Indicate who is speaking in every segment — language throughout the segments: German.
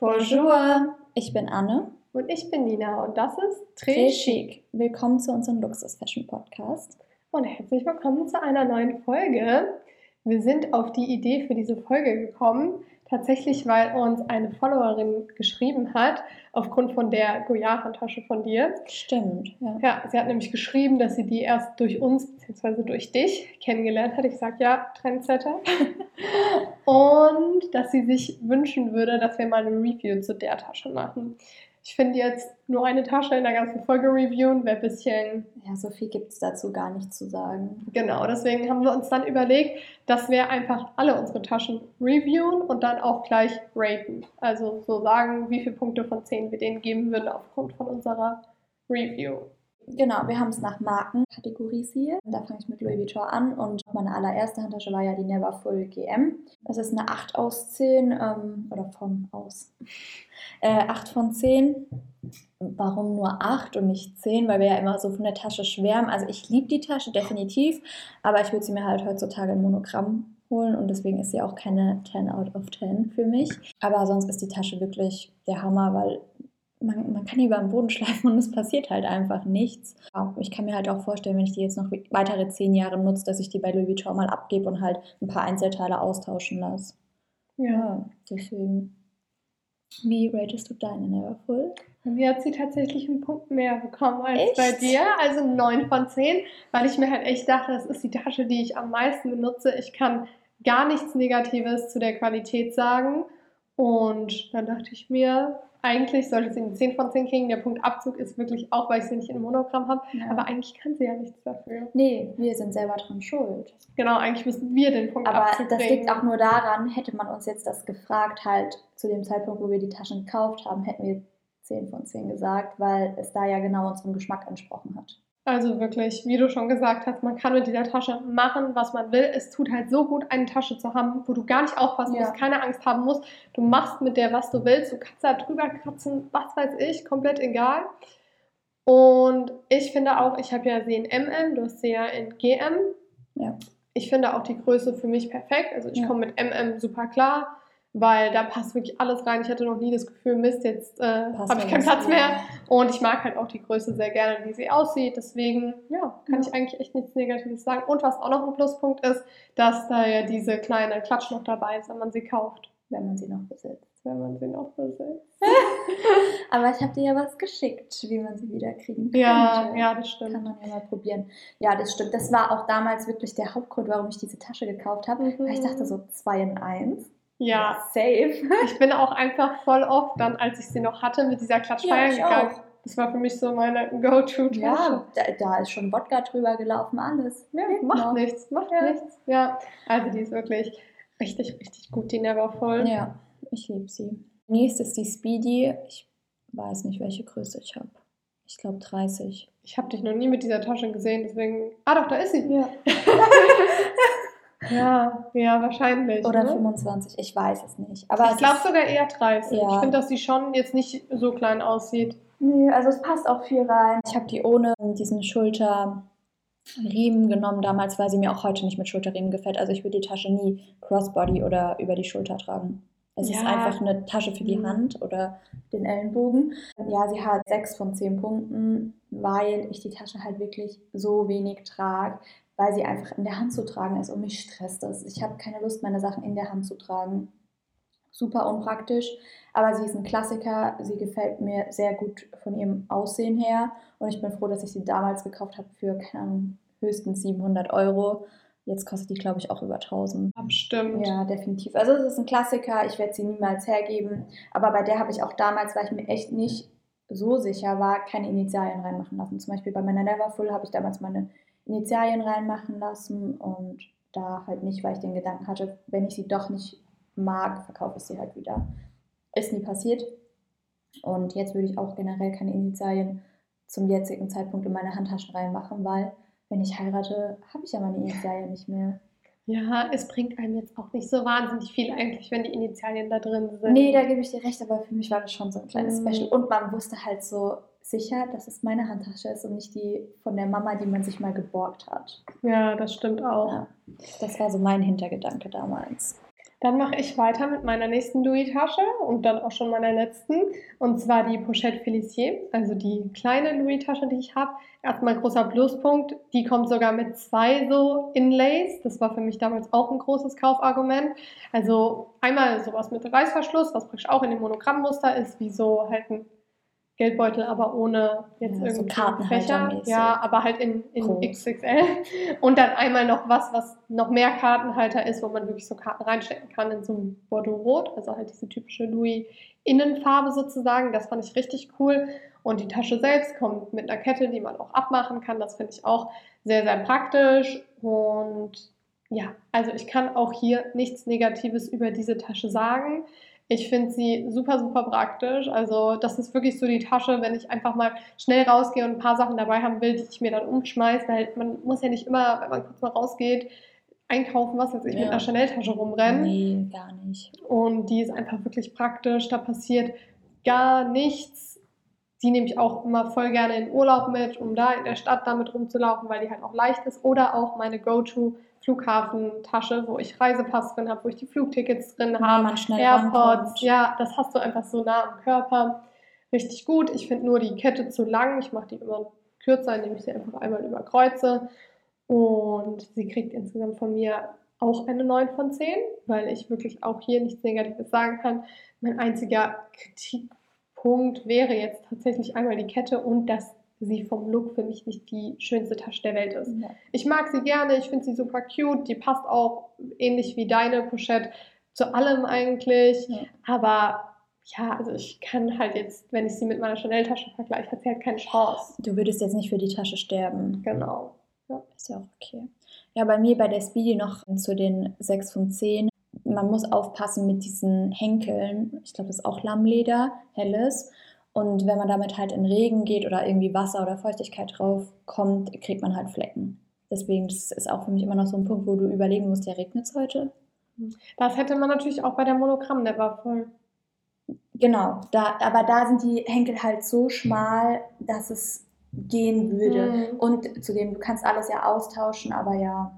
Speaker 1: Bonjour, ich bin Anne.
Speaker 2: Und ich bin Nina und das ist
Speaker 1: Très Chic. Willkommen zu unserem Luxus-Fashion-Podcast.
Speaker 2: Und herzlich willkommen zu einer neuen Folge. Wir sind auf die Idee für diese Folge gekommen, tatsächlich weil uns eine Followerin geschrieben hat, aufgrund von der Goya-Handtasche von dir.
Speaker 1: Stimmt, ja.
Speaker 2: Ja, sie hat nämlich geschrieben, dass sie die erst durch uns bzw. durch dich kennengelernt hat. Ich sag ja, Trendsetter. Und dass sie sich wünschen würde, dass wir mal eine Review zu der Tasche machen. Ich finde jetzt nur eine Tasche in der ganzen Folge reviewen, wäre ein bisschen.
Speaker 1: Ja, so viel gibt es dazu gar nicht zu sagen.
Speaker 2: Genau, deswegen haben wir uns dann überlegt, dass wir einfach alle unsere Taschen reviewen und dann auch gleich raten. Also so sagen, wie viele Punkte von 10 wir denen geben würden aufgrund von unserer Review.
Speaker 1: Genau, wir haben es nach Marken kategorisiert. Da fange ich mit Louis Vuitton an und meine allererste Handtasche war ja die Neverfull GM. Es ist eine 8 aus 10 ähm, oder von aus. Äh, 8 von 10. Warum nur 8 und nicht 10? Weil wir ja immer so von der Tasche schwärmen. Also ich liebe die Tasche definitiv, aber ich würde sie mir halt heutzutage in Monogramm holen und deswegen ist sie auch keine 10 out of 10 für mich. Aber sonst ist die Tasche wirklich der Hammer, weil man, man kann die über den Boden schleifen und es passiert halt einfach nichts. Ich kann mir halt auch vorstellen, wenn ich die jetzt noch weitere zehn Jahre nutze, dass ich die bei Louis Vuitton mal abgebe und halt ein paar Einzelteile austauschen lasse. Ja, ja deswegen. Wie ratest du deine Neverfull?
Speaker 2: Mir hat sie tatsächlich einen Punkt mehr bekommen als echt? bei dir, also 9 von 10, weil ich mir halt echt dachte, das ist die Tasche, die ich am meisten benutze. Ich kann gar nichts Negatives zu der Qualität sagen. Und dann dachte ich mir, eigentlich sollte sie eine 10 von 10 kriegen. Der Punkt Abzug ist wirklich auch, weil ich sie nicht in Monogramm habe. Ja. Aber eigentlich kann sie ja nichts dafür.
Speaker 1: Nee, wir sind selber dran schuld.
Speaker 2: Genau, eigentlich müssen wir den Punkt
Speaker 1: Aber
Speaker 2: Abzug
Speaker 1: das liegt auch nur daran, hätte man uns jetzt das gefragt, halt zu dem Zeitpunkt, wo wir die Taschen gekauft haben, hätten wir 10 von 10 gesagt, weil es da ja genau unserem Geschmack entsprochen hat.
Speaker 2: Also wirklich, wie du schon gesagt hast, man kann mit dieser Tasche machen, was man will. Es tut halt so gut, eine Tasche zu haben, wo du gar nicht aufpassen ja. musst, keine Angst haben musst. Du machst mit der, was du willst. Du kannst da drüber kratzen, was weiß ich, komplett egal. Und ich finde auch, ich habe ja sie in MM, du hast sie ja in GM. Ja. Ich finde auch die Größe für mich perfekt. Also ich ja. komme mit MM super klar weil da passt wirklich alles rein. Ich hatte noch nie das Gefühl, Mist, jetzt äh, habe ich keinen Platz mehr. Und ich mag halt auch die Größe sehr gerne, wie sie aussieht. Deswegen, ja, kann ja. ich eigentlich echt nichts Negatives sagen. Und was auch noch ein Pluspunkt ist, dass da ja diese kleine Klatsch noch dabei ist, wenn man sie kauft.
Speaker 1: Wenn man sie noch besitzt.
Speaker 2: Wenn man sie noch besitzt.
Speaker 1: Aber ich habe dir ja was geschickt, wie man sie wieder kriegen
Speaker 2: kann. Ja, ja, das stimmt.
Speaker 1: Kann man ja mal probieren. Ja, das stimmt. Das war auch damals wirklich der Hauptgrund, warum ich diese Tasche gekauft habe. Mhm. Weil ich dachte so, zwei in eins.
Speaker 2: Ja, safe. Ich bin auch einfach voll oft dann, als ich sie noch hatte, mit dieser Klatsch feiern gegangen. Auch. Das war für mich so meine Go-To-Tasche.
Speaker 1: Ja, da, da, ist schon Wodka drüber gelaufen, alles.
Speaker 2: Ja, macht noch. nichts, macht ja. nichts. Ja, also die ist wirklich richtig, richtig gut, die Neverfull.
Speaker 1: Ja, ich liebe sie. Nächstes ist die Speedy. Ich weiß nicht, welche Größe ich habe. Ich glaube 30.
Speaker 2: Ich habe dich noch nie mit dieser Tasche gesehen, deswegen. Ah, doch, da ist sie.
Speaker 1: Ja.
Speaker 2: Ja, ja, wahrscheinlich.
Speaker 1: Oder ne? 25, ich weiß es nicht. Aber
Speaker 2: ich glaube sogar eher 30. Ja. Ich finde, dass sie schon jetzt nicht so klein aussieht.
Speaker 1: Nee, also es passt auch viel rein. Ich habe die ohne diesen Schulterriemen genommen damals, weil sie mir auch heute nicht mit Schulterriemen gefällt. Also ich würde die Tasche nie Crossbody oder über die Schulter tragen. Es ja. ist einfach eine Tasche für die mhm. Hand oder den Ellenbogen. Ja, sie hat 6 von 10 Punkten, weil ich die Tasche halt wirklich so wenig trage weil sie einfach in der Hand zu tragen ist und mich stresst das. Ich habe keine Lust, meine Sachen in der Hand zu tragen. Super unpraktisch, aber sie ist ein Klassiker. Sie gefällt mir sehr gut von ihrem Aussehen her und ich bin froh, dass ich sie damals gekauft habe für, keine Ahnung, höchstens 700 Euro. Jetzt kostet die, glaube ich, auch über 1000.
Speaker 2: Stimmt.
Speaker 1: Ja, definitiv. Also es ist ein Klassiker. Ich werde sie niemals hergeben. Aber bei der habe ich auch damals, weil ich mir echt nicht so sicher war, keine Initialien reinmachen lassen. Zum Beispiel bei meiner Neverfull habe ich damals meine Initialien reinmachen lassen und da halt nicht, weil ich den Gedanken hatte, wenn ich sie doch nicht mag, verkaufe ich sie halt wieder. Ist nie passiert. Und jetzt würde ich auch generell keine Initialien zum jetzigen Zeitpunkt in meine Handtaschen reinmachen, weil wenn ich heirate, habe ich ja meine Initialien nicht mehr.
Speaker 2: Ja, es bringt einem jetzt auch nicht so wahnsinnig viel eigentlich, wenn die Initialien da drin sind.
Speaker 1: Nee, da gebe ich dir recht, aber für mich war das schon so ein kleines mm. Special. Und man wusste halt so, sicher, dass es meine Handtasche ist und nicht die von der Mama, die man sich mal geborgt hat.
Speaker 2: Ja, das stimmt auch.
Speaker 1: Ja, das war so mein Hintergedanke damals.
Speaker 2: Dann mache ich weiter mit meiner nächsten Louis-Tasche und dann auch schon meiner letzten. Und zwar die Pochette Félicier, also die kleine Louis-Tasche, die ich habe. Erstmal großer Pluspunkt, die kommt sogar mit zwei so Inlays. Das war für mich damals auch ein großes Kaufargument. Also einmal sowas mit Reißverschluss, was praktisch auch in dem Monogrammmuster ist, wie so halt ein Geldbeutel, aber ohne jetzt ja, irgendwie so Fächer. Ja, aber halt in, in XXL. Und dann einmal noch was, was noch mehr Kartenhalter ist, wo man wirklich so Karten reinstecken kann in so ein Bordeaux-Rot. Also halt diese typische Louis-Innenfarbe sozusagen. Das fand ich richtig cool. Und die Tasche selbst kommt mit einer Kette, die man auch abmachen kann. Das finde ich auch sehr, sehr praktisch. Und ja, also ich kann auch hier nichts Negatives über diese Tasche sagen. Ich finde sie super, super praktisch. Also das ist wirklich so die Tasche, wenn ich einfach mal schnell rausgehe und ein paar Sachen dabei haben will, die ich mir dann umschmeiße, weil man muss ja nicht immer, wenn man kurz mal rausgeht, einkaufen, was jetzt ich ja. mit einer Chanel-Tasche rumrenne.
Speaker 1: Nee, gar nicht.
Speaker 2: Und die ist einfach wirklich praktisch. Da passiert gar nichts. Die nehme ich auch immer voll gerne in Urlaub mit, um da in der Stadt damit rumzulaufen, weil die halt auch leicht ist. Oder auch meine Go-To Flughafentasche, wo ich Reisepass drin habe, wo ich die Flugtickets drin habe, AirPods. Ja, das hast du einfach so nah am Körper. Richtig gut. Ich finde nur die Kette zu lang. Ich mache die immer kürzer, indem ich sie einfach einmal überkreuze. Und sie kriegt insgesamt von mir auch eine 9 von 10, weil ich wirklich auch hier nichts Negatives sagen kann. Mein einziger Kritikpunkt wäre jetzt tatsächlich einmal die Kette und das sie vom Look für mich nicht die schönste Tasche der Welt ist. Ja. Ich mag sie gerne, ich finde sie super cute, die passt auch ähnlich wie deine Pochette zu allem eigentlich, ja. aber ja, also ich kann halt jetzt, wenn ich sie mit meiner Chanel-Tasche vergleiche, hat sie halt keine Chance.
Speaker 1: Du würdest jetzt nicht für die Tasche sterben.
Speaker 2: Genau.
Speaker 1: Ja. Ist ja auch okay. Ja, bei mir bei der Speedy noch zu den 6 von 10. Man muss aufpassen mit diesen Henkeln. Ich glaube, das ist auch Lammleder, helles. Und wenn man damit halt in Regen geht oder irgendwie Wasser oder Feuchtigkeit drauf kommt, kriegt man halt Flecken. Deswegen das ist auch für mich immer noch so ein Punkt, wo du überlegen musst, ja, regnet es heute?
Speaker 2: Das hätte man natürlich auch bei der Monogramm Never voll.
Speaker 1: Genau, da, aber da sind die Henkel halt so schmal, dass es gehen würde. Mhm. Und zudem, du kannst alles ja austauschen, aber ja,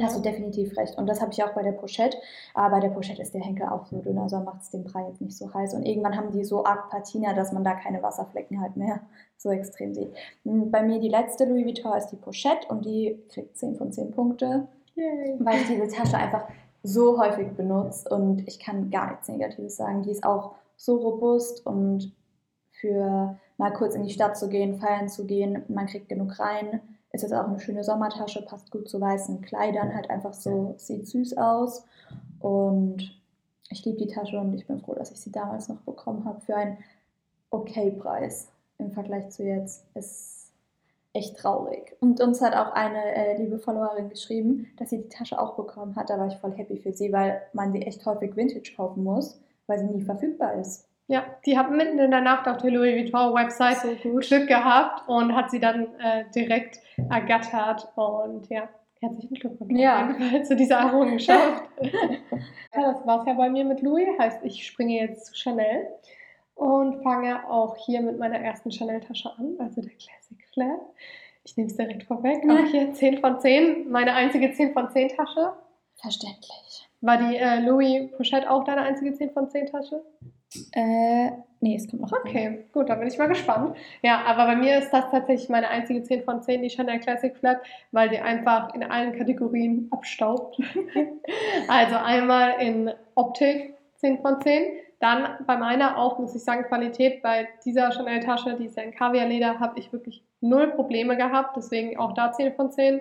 Speaker 1: ja. Hast du definitiv recht. Und das habe ich auch bei der Pochette. Aber bei der Pochette ist der Henkel auch so dünn, also macht es den Brei jetzt nicht so heiß. Und irgendwann haben die so arg Patina, dass man da keine Wasserflecken halt mehr so extrem sieht. Hm, bei mir die letzte Louis Vuitton ist die Pochette und die kriegt 10 von 10 Punkte, Yay. weil ich diese Tasche einfach so häufig benutze und ich kann gar nichts Negatives sagen. Die ist auch so robust und für mal kurz in die Stadt zu gehen, feiern zu gehen, man kriegt genug rein ist jetzt auch eine schöne Sommertasche, passt gut zu weißen Kleidern, halt einfach so, sieht süß aus. Und ich liebe die Tasche und ich bin froh, dass ich sie damals noch bekommen habe für einen okay Preis im Vergleich zu jetzt. Ist echt traurig. Und uns hat auch eine äh, liebe Followerin geschrieben, dass sie die Tasche auch bekommen hat. Da war ich voll happy für sie, weil man sie echt häufig Vintage kaufen muss, weil sie nie verfügbar ist.
Speaker 2: Ja, die hat mitten in der Nacht auf der Louis Vuitton Website so. Glück gehabt und hat sie dann äh, direkt ergattert und ja, herzlichen Glückwunsch
Speaker 1: ja.
Speaker 2: zu dieser Errungenschaft. ja, das war's ja bei mir mit Louis, heißt ich springe jetzt zu Chanel und fange auch hier mit meiner ersten Chanel-Tasche an, also der Classic Flat. Ich nehme es direkt vorweg, auch hier 10 von 10, meine einzige 10 von 10 Tasche.
Speaker 1: Verständlich.
Speaker 2: War die äh, Louis Pochette auch deine einzige 10 von 10 Tasche?
Speaker 1: Äh, nee, es kommt noch.
Speaker 2: Okay, eine. gut, dann bin ich mal gespannt. Ja, aber bei mir ist das tatsächlich meine einzige 10 von 10, die Chanel Classic Flat, weil die einfach in allen Kategorien abstaubt. also einmal in Optik 10 von 10, dann bei meiner auch, muss ich sagen, Qualität. Bei dieser Chanel-Tasche, die ist ja in Kaviarleder, habe ich wirklich null Probleme gehabt. Deswegen auch da 10 von 10.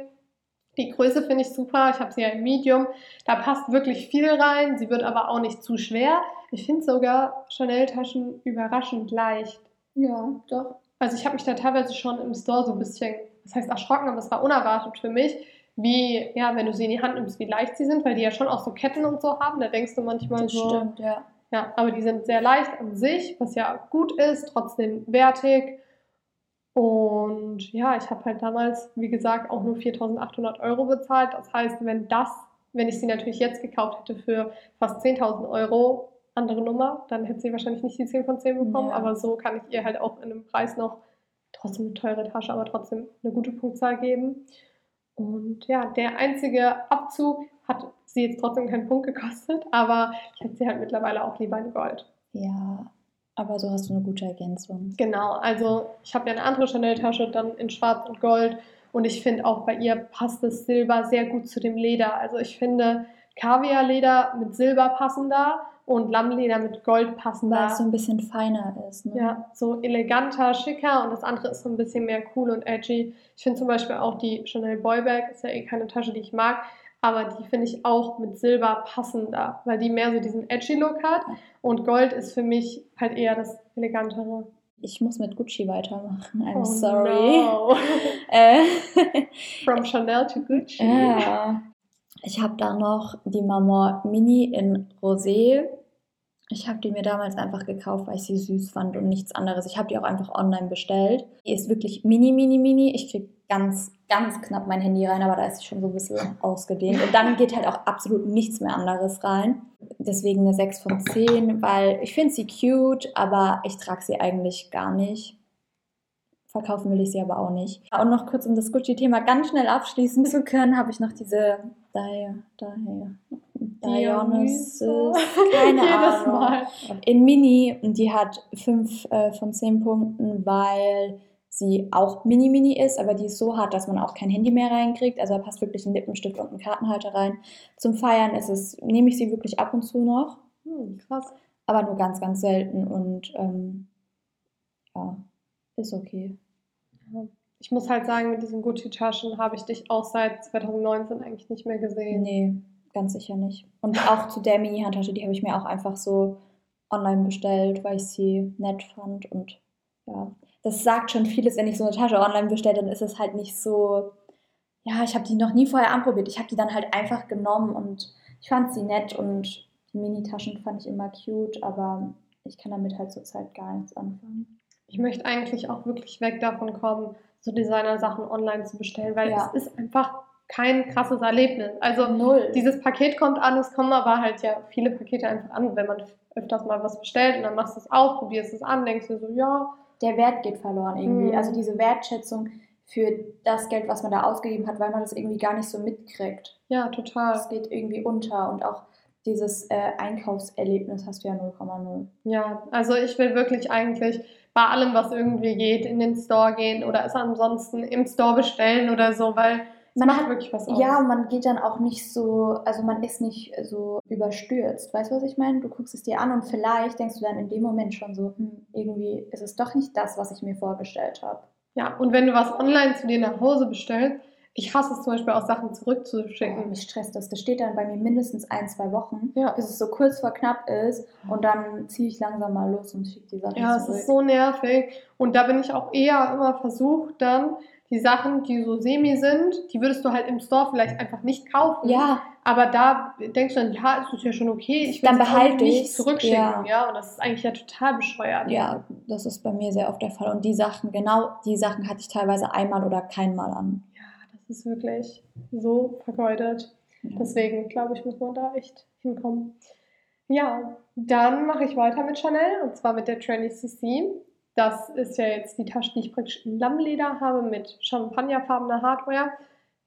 Speaker 2: Die Größe finde ich super. Ich habe sie ja im Medium. Da passt wirklich viel rein. Sie wird aber auch nicht zu schwer. Ich finde sogar Chanel-Taschen überraschend leicht.
Speaker 1: Ja, doch.
Speaker 2: Also ich habe mich da teilweise schon im Store so ein bisschen, das heißt erschrocken, aber es war unerwartet für mich, wie, ja, wenn du sie in die Hand nimmst, wie leicht sie sind, weil die ja schon auch so Ketten und so haben. Da denkst du manchmal
Speaker 1: das
Speaker 2: so.
Speaker 1: Stimmt, ja.
Speaker 2: Ja, aber die sind sehr leicht an sich, was ja gut ist, trotzdem wertig. Und ja, ich habe halt damals, wie gesagt, auch nur 4.800 Euro bezahlt. Das heißt, wenn das, wenn ich sie natürlich jetzt gekauft hätte für fast 10.000 Euro, andere Nummer, dann hätte sie wahrscheinlich nicht die 10 von 10 bekommen, ja. aber so kann ich ihr halt auch in einem Preis noch trotzdem eine teure Tasche, aber trotzdem eine gute Punktzahl geben. Und ja, der einzige Abzug hat sie jetzt trotzdem keinen Punkt gekostet, aber ich hätte sie halt mittlerweile auch lieber in Gold.
Speaker 1: Ja, aber so hast du eine gute Ergänzung.
Speaker 2: Genau, also ich habe ja eine andere Chanel-Tasche, dann in Schwarz und Gold. Und ich finde auch bei ihr passt das Silber sehr gut zu dem Leder. Also ich finde Kaviarleder mit Silber passender und Lammleder mit Gold passender.
Speaker 1: Weil es so ein bisschen feiner ist. Ne?
Speaker 2: Ja, so eleganter, schicker und das andere ist so ein bisschen mehr cool und edgy. Ich finde zum Beispiel auch die Chanel Boybag, ist ja eh keine Tasche, die ich mag, aber die finde ich auch mit Silber passender, weil die mehr so diesen edgy Look hat und Gold ist für mich halt eher das elegantere.
Speaker 1: Ich muss mit Gucci weitermachen. I'm
Speaker 2: Oh
Speaker 1: sorry.
Speaker 2: no.
Speaker 1: Äh,
Speaker 2: From Chanel to Gucci.
Speaker 1: ja. Ich habe da noch die Maman Mini in Rosé. Ich habe die mir damals einfach gekauft, weil ich sie süß fand und nichts anderes. Ich habe die auch einfach online bestellt. Die ist wirklich mini, mini, mini. Ich kriege ganz, ganz knapp mein Handy rein, aber da ist sie schon so ein bisschen ausgedehnt. Und dann geht halt auch absolut nichts mehr anderes rein. Deswegen eine 6 von 10, weil ich finde sie cute, aber ich trage sie eigentlich gar nicht. Verkaufen will ich sie aber auch nicht. Und noch kurz, um das Gucci-Thema ganz schnell abschließen zu können, habe ich noch diese Di Di Dionysus, keine
Speaker 2: Jedes
Speaker 1: Ahnung,
Speaker 2: Mal.
Speaker 1: in Mini und die hat 5 äh, von 10 Punkten, weil sie auch Mini-Mini ist, aber die ist so hart, dass man auch kein Handy mehr reinkriegt. Also da passt wirklich ein Lippenstift und ein Kartenhalter rein. Zum Feiern ist es, nehme ich sie wirklich ab und zu noch,
Speaker 2: Hm, krass.
Speaker 1: aber nur ganz, ganz selten und ähm, ja, ist okay.
Speaker 2: Ich muss halt sagen, mit diesen Gucci-Taschen habe ich dich auch seit 2019 eigentlich nicht mehr gesehen.
Speaker 1: Nee, ganz sicher nicht. Und auch zu der Mini-Handtasche, die habe ich mir auch einfach so online bestellt, weil ich sie nett fand. Und ja, das sagt schon vieles, wenn ich so eine Tasche online bestelle, dann ist es halt nicht so, ja, ich habe die noch nie vorher anprobiert. Ich habe die dann halt einfach genommen und ich fand sie nett und die Mini-Taschen fand ich immer cute, aber ich kann damit halt zurzeit gar nichts anfangen.
Speaker 2: Ich möchte eigentlich auch wirklich weg davon kommen, so Designer-Sachen online zu bestellen, weil
Speaker 1: Ja.
Speaker 2: es ist einfach kein krasses Erlebnis. Also
Speaker 1: Null.
Speaker 2: dieses Paket kommt an, es kommen aber halt ja viele Pakete einfach an, wenn man öfters mal was bestellt und dann machst du es auf, probierst es an, denkst du so, ja,
Speaker 1: der Wert geht verloren irgendwie.
Speaker 2: Mhm.
Speaker 1: Also diese Wertschätzung für das Geld, was man da ausgegeben hat, weil man das irgendwie gar nicht so mitkriegt.
Speaker 2: ja, total.
Speaker 1: Das geht irgendwie unter und auch dieses äh, Einkaufserlebnis hast du ja 0,0.
Speaker 2: Ja, also ich will wirklich eigentlich bei allem, was irgendwie geht, in den Store gehen oder es ansonsten im Store bestellen oder so, weil es
Speaker 1: Man
Speaker 2: macht
Speaker 1: hat-
Speaker 2: wirklich was aus.
Speaker 1: Ja, man geht dann auch nicht so, also man ist nicht so überstürzt. Weißt du, was ich meine? Du guckst es dir an und vielleicht denkst du dann in dem Moment schon so, hm, irgendwie ist es doch nicht das, was ich mir vorgestellt habe.
Speaker 2: Ja, und wenn du was online zu dir nach Hause bestellst, ich hasse es zum Beispiel auch Sachen
Speaker 1: Oh,
Speaker 2: zurückzuschicken.
Speaker 1: mich stresst das. Das steht dann bei mir mindestens ein, zwei Wochen,
Speaker 2: Ja.
Speaker 1: bis es so kurz vor knapp ist und dann ziehe ich langsam mal los und schicke die Sachen
Speaker 2: Ja, es
Speaker 1: zurück.
Speaker 2: ist so nervig. Und da bin ich auch eher immer versucht, dann die Sachen, die so semi sind, die würdest du halt im Store vielleicht einfach nicht kaufen.
Speaker 1: ja,
Speaker 2: Aber da denkst du dann, ja, es ist ja schon okay, ich will
Speaker 1: Dann behalte
Speaker 2: nicht
Speaker 1: ich's,
Speaker 2: zurückschicken.
Speaker 1: ja.
Speaker 2: Ja. und das ist eigentlich ja total bescheuert.
Speaker 1: ja, das ist bei mir sehr oft der Fall. Und die Sachen, genau die Sachen hatte ich teilweise einmal oder keinmal an.
Speaker 2: Ja, das ist wirklich so vergeudet.
Speaker 1: Ja.
Speaker 2: Deswegen, glaube ich, muss man da echt hinkommen. Ja, dann mache ich weiter mit Chanel und zwar mit der Trendy CC. Das ist ja jetzt die Tasche, die ich praktisch in Lammleder habe mit champagnerfarbener Hardware.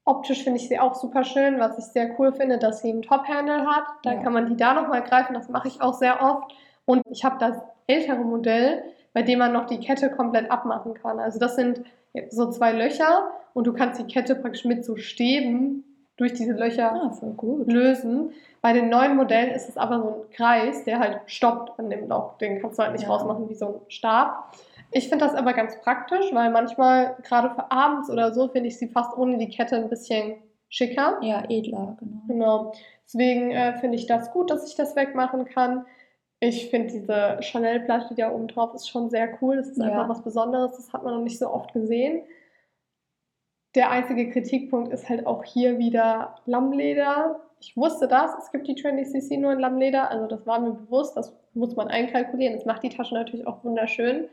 Speaker 2: Optisch finde ich sie auch super schön. Was ich sehr cool finde, dass sie einen Top-Handle hat. Da
Speaker 1: Ja.
Speaker 2: kann man die da nochmal greifen. Das mache ich auch sehr oft. Und ich habe das ältere Modell, bei dem man noch die Kette komplett abmachen kann. Also das sind so zwei Löcher und du kannst die Kette praktisch mit so Stäben durch diese Löcher
Speaker 1: Ah,
Speaker 2: lösen. Bei den neuen Modellen ist es aber so ein Kreis, der halt stoppt an dem Loch. Den kannst du halt nicht
Speaker 1: Ja.
Speaker 2: rausmachen wie so ein Stab. Ich finde das aber ganz praktisch, weil manchmal, gerade für abends oder so, finde ich sie fast ohne die Kette ein bisschen schicker.
Speaker 1: Ja, edler, genau.
Speaker 2: Genau. Deswegen äh, finde ich das gut, dass ich das wegmachen kann. Ich finde diese Chanel-Platte, die da oben drauf ist, schon sehr cool. Das ist
Speaker 1: Ja.
Speaker 2: einfach was Besonderes. Das hat man noch nicht so oft gesehen. Der einzige Kritikpunkt ist halt auch hier wieder Lammleder. Ich wusste das. Es gibt die Trendy CC nur in Lammleder. Also das war mir bewusst. Das muss man einkalkulieren. Das macht die Tasche natürlich auch wunderschön.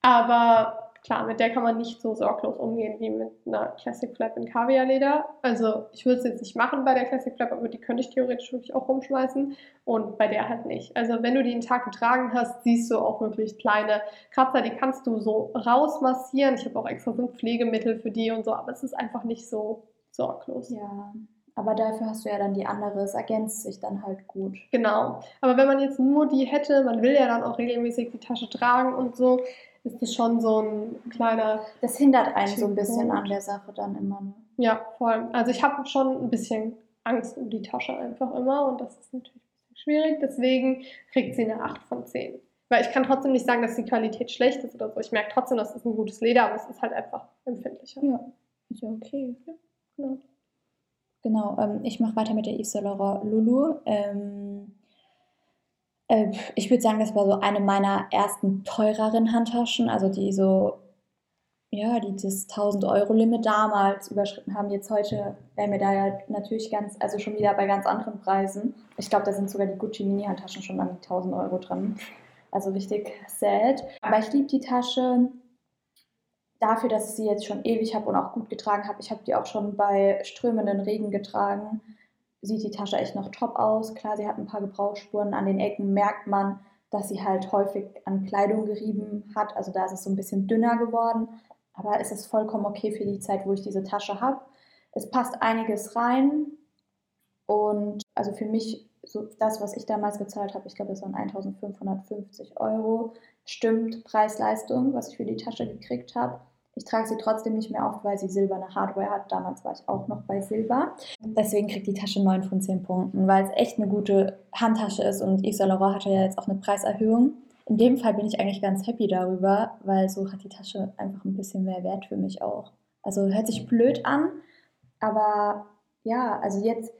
Speaker 2: Aber klar, mit der kann man nicht so sorglos umgehen wie mit einer Classic Flap in Kaviarleder. Also ich würde es jetzt nicht machen bei der Classic Flap, aber die könnte ich theoretisch wirklich auch rumschmeißen und bei der halt nicht. Also wenn du die einen Tag getragen hast, siehst du auch wirklich kleine Kratzer, die kannst du so rausmassieren. Ich habe auch extra so ein Pflegemittel für die und so, aber es ist einfach nicht so sorglos.
Speaker 1: Ja. Aber dafür hast du ja dann die andere, es ergänzt sich dann halt gut.
Speaker 2: Genau. Aber wenn man jetzt nur die hätte, man will ja dann auch regelmäßig die Tasche tragen und so, ist das schon so ein kleiner.
Speaker 1: Das hindert einen so ein bisschen an der Sache dann immer. Ne?
Speaker 2: Ja, vor allem. Also ich habe schon ein bisschen Angst um die Tasche einfach immer und das ist natürlich ein bisschen schwierig. Deswegen kriegt sie eine 8 von 10. Weil ich kann trotzdem nicht sagen, dass die Qualität schlecht ist oder so. Ich merke trotzdem, dass es ein gutes Leder, aber es ist halt einfach empfindlicher.
Speaker 1: Ja, ist ja okay. Ja, genau. Genau, ähm, ich mache weiter mit der Yves Saint Laurent Lulu. Ähm, äh, ich würde sagen, das war so eine meiner ersten teureren Handtaschen, also die so, ja, die das 1000 Euro Limit damals überschritten haben. Jetzt heute wären wir da ja natürlich ganz, also schon wieder bei ganz anderen Preisen. Ich glaube, da sind sogar die Gucci Mini Handtaschen schon an die 1000 Euro drin. Also richtig sad. Aber ich liebe die Tasche dafür, dass ich sie jetzt schon ewig habe und auch gut getragen habe, ich habe die auch schon bei strömenden Regen getragen, sieht die Tasche echt noch top aus. Klar, sie hat ein paar Gebrauchsspuren. An den Ecken merkt man, dass sie halt häufig an Kleidung gerieben hat. Also da ist es so ein bisschen dünner geworden. Aber es ist vollkommen okay für die Zeit, wo ich diese Tasche habe. Es passt einiges rein. Und also für mich, so das, was ich damals gezahlt habe, ich glaube, es waren 1550 Euro. Stimmt Preis-Leistung, was ich für die Tasche gekriegt habe. Ich trage sie trotzdem nicht mehr auf, weil sie silberne Hardware hat. Damals war ich auch noch bei Silber. Deswegen kriegt die Tasche 9 von 10 Punkten, weil es echt eine gute Handtasche ist und Yves Saint Laurent hatte ja jetzt auch eine Preiserhöhung. In dem Fall bin ich eigentlich ganz happy darüber, weil so hat die Tasche einfach ein bisschen mehr Wert für mich auch. Also hört sich blöd an, aber ja, also jetzt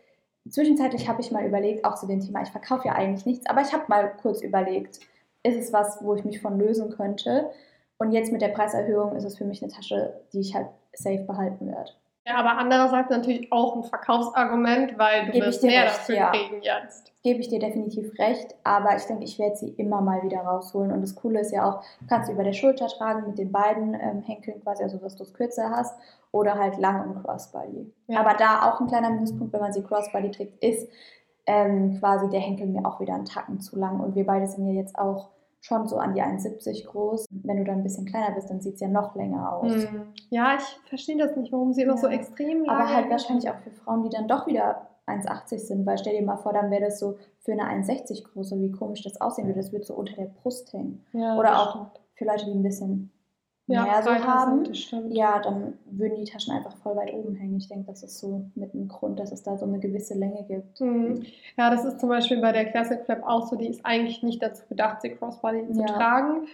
Speaker 1: zwischenzeitlich habe ich mal überlegt, auch zu dem Thema, ich verkaufe ja eigentlich nichts, aber ich habe mal kurz überlegt, ist es was, wo ich mich von lösen könnte? Und jetzt mit der Preiserhöhung ist es für mich eine Tasche, die ich halt safe behalten werde.
Speaker 2: Ja, aber andererseits natürlich auch ein Verkaufsargument, weil du
Speaker 1: Gebe
Speaker 2: wirst mehr
Speaker 1: recht,
Speaker 2: dafür
Speaker 1: ja.
Speaker 2: kriegen jetzt.
Speaker 1: Gebe ich dir definitiv recht, aber ich denke, ich werde sie immer mal wieder rausholen. Und das Coole ist ja auch, kannst du über der Schulter tragen mit den beiden ähm, Henkeln quasi, also dass du es kürzer hast, oder halt lang und Crossbody.
Speaker 2: Ja.
Speaker 1: Aber da auch ein kleiner Minuspunkt, wenn man sie Crossbody trägt, ist ähm, quasi der Henkel mir auch wieder einen Tacken zu lang. Und wir beide sind ja jetzt auch schon so an die 1,70 groß. Wenn du dann ein bisschen kleiner bist, dann sieht es ja noch länger aus.
Speaker 2: Hm. Ja, ich verstehe das nicht, warum sie immer
Speaker 1: Ja.
Speaker 2: so extrem lang
Speaker 1: Aber halt wahrscheinlich auch für Frauen, die dann doch wieder 1,80 sind, weil stell dir mal vor, dann wäre das so für eine 1,60 große, wie komisch das aussehen würde. Das würde so unter der Brust hängen.
Speaker 2: Ja,
Speaker 1: Oder auch
Speaker 2: stimmt.
Speaker 1: für Leute, die ein bisschen
Speaker 2: ja,
Speaker 1: mehr so haben. Ja, dann würden die Taschen einfach voll weit oben hängen. Ich denke, das ist so mit einem Grund, dass es da so eine gewisse Länge gibt.
Speaker 2: Mhm. Ja, das ist zum Beispiel bei der Classic Flap auch so, die ist eigentlich nicht dazu gedacht, sie Crossbody zu
Speaker 1: Ja.
Speaker 2: tragen.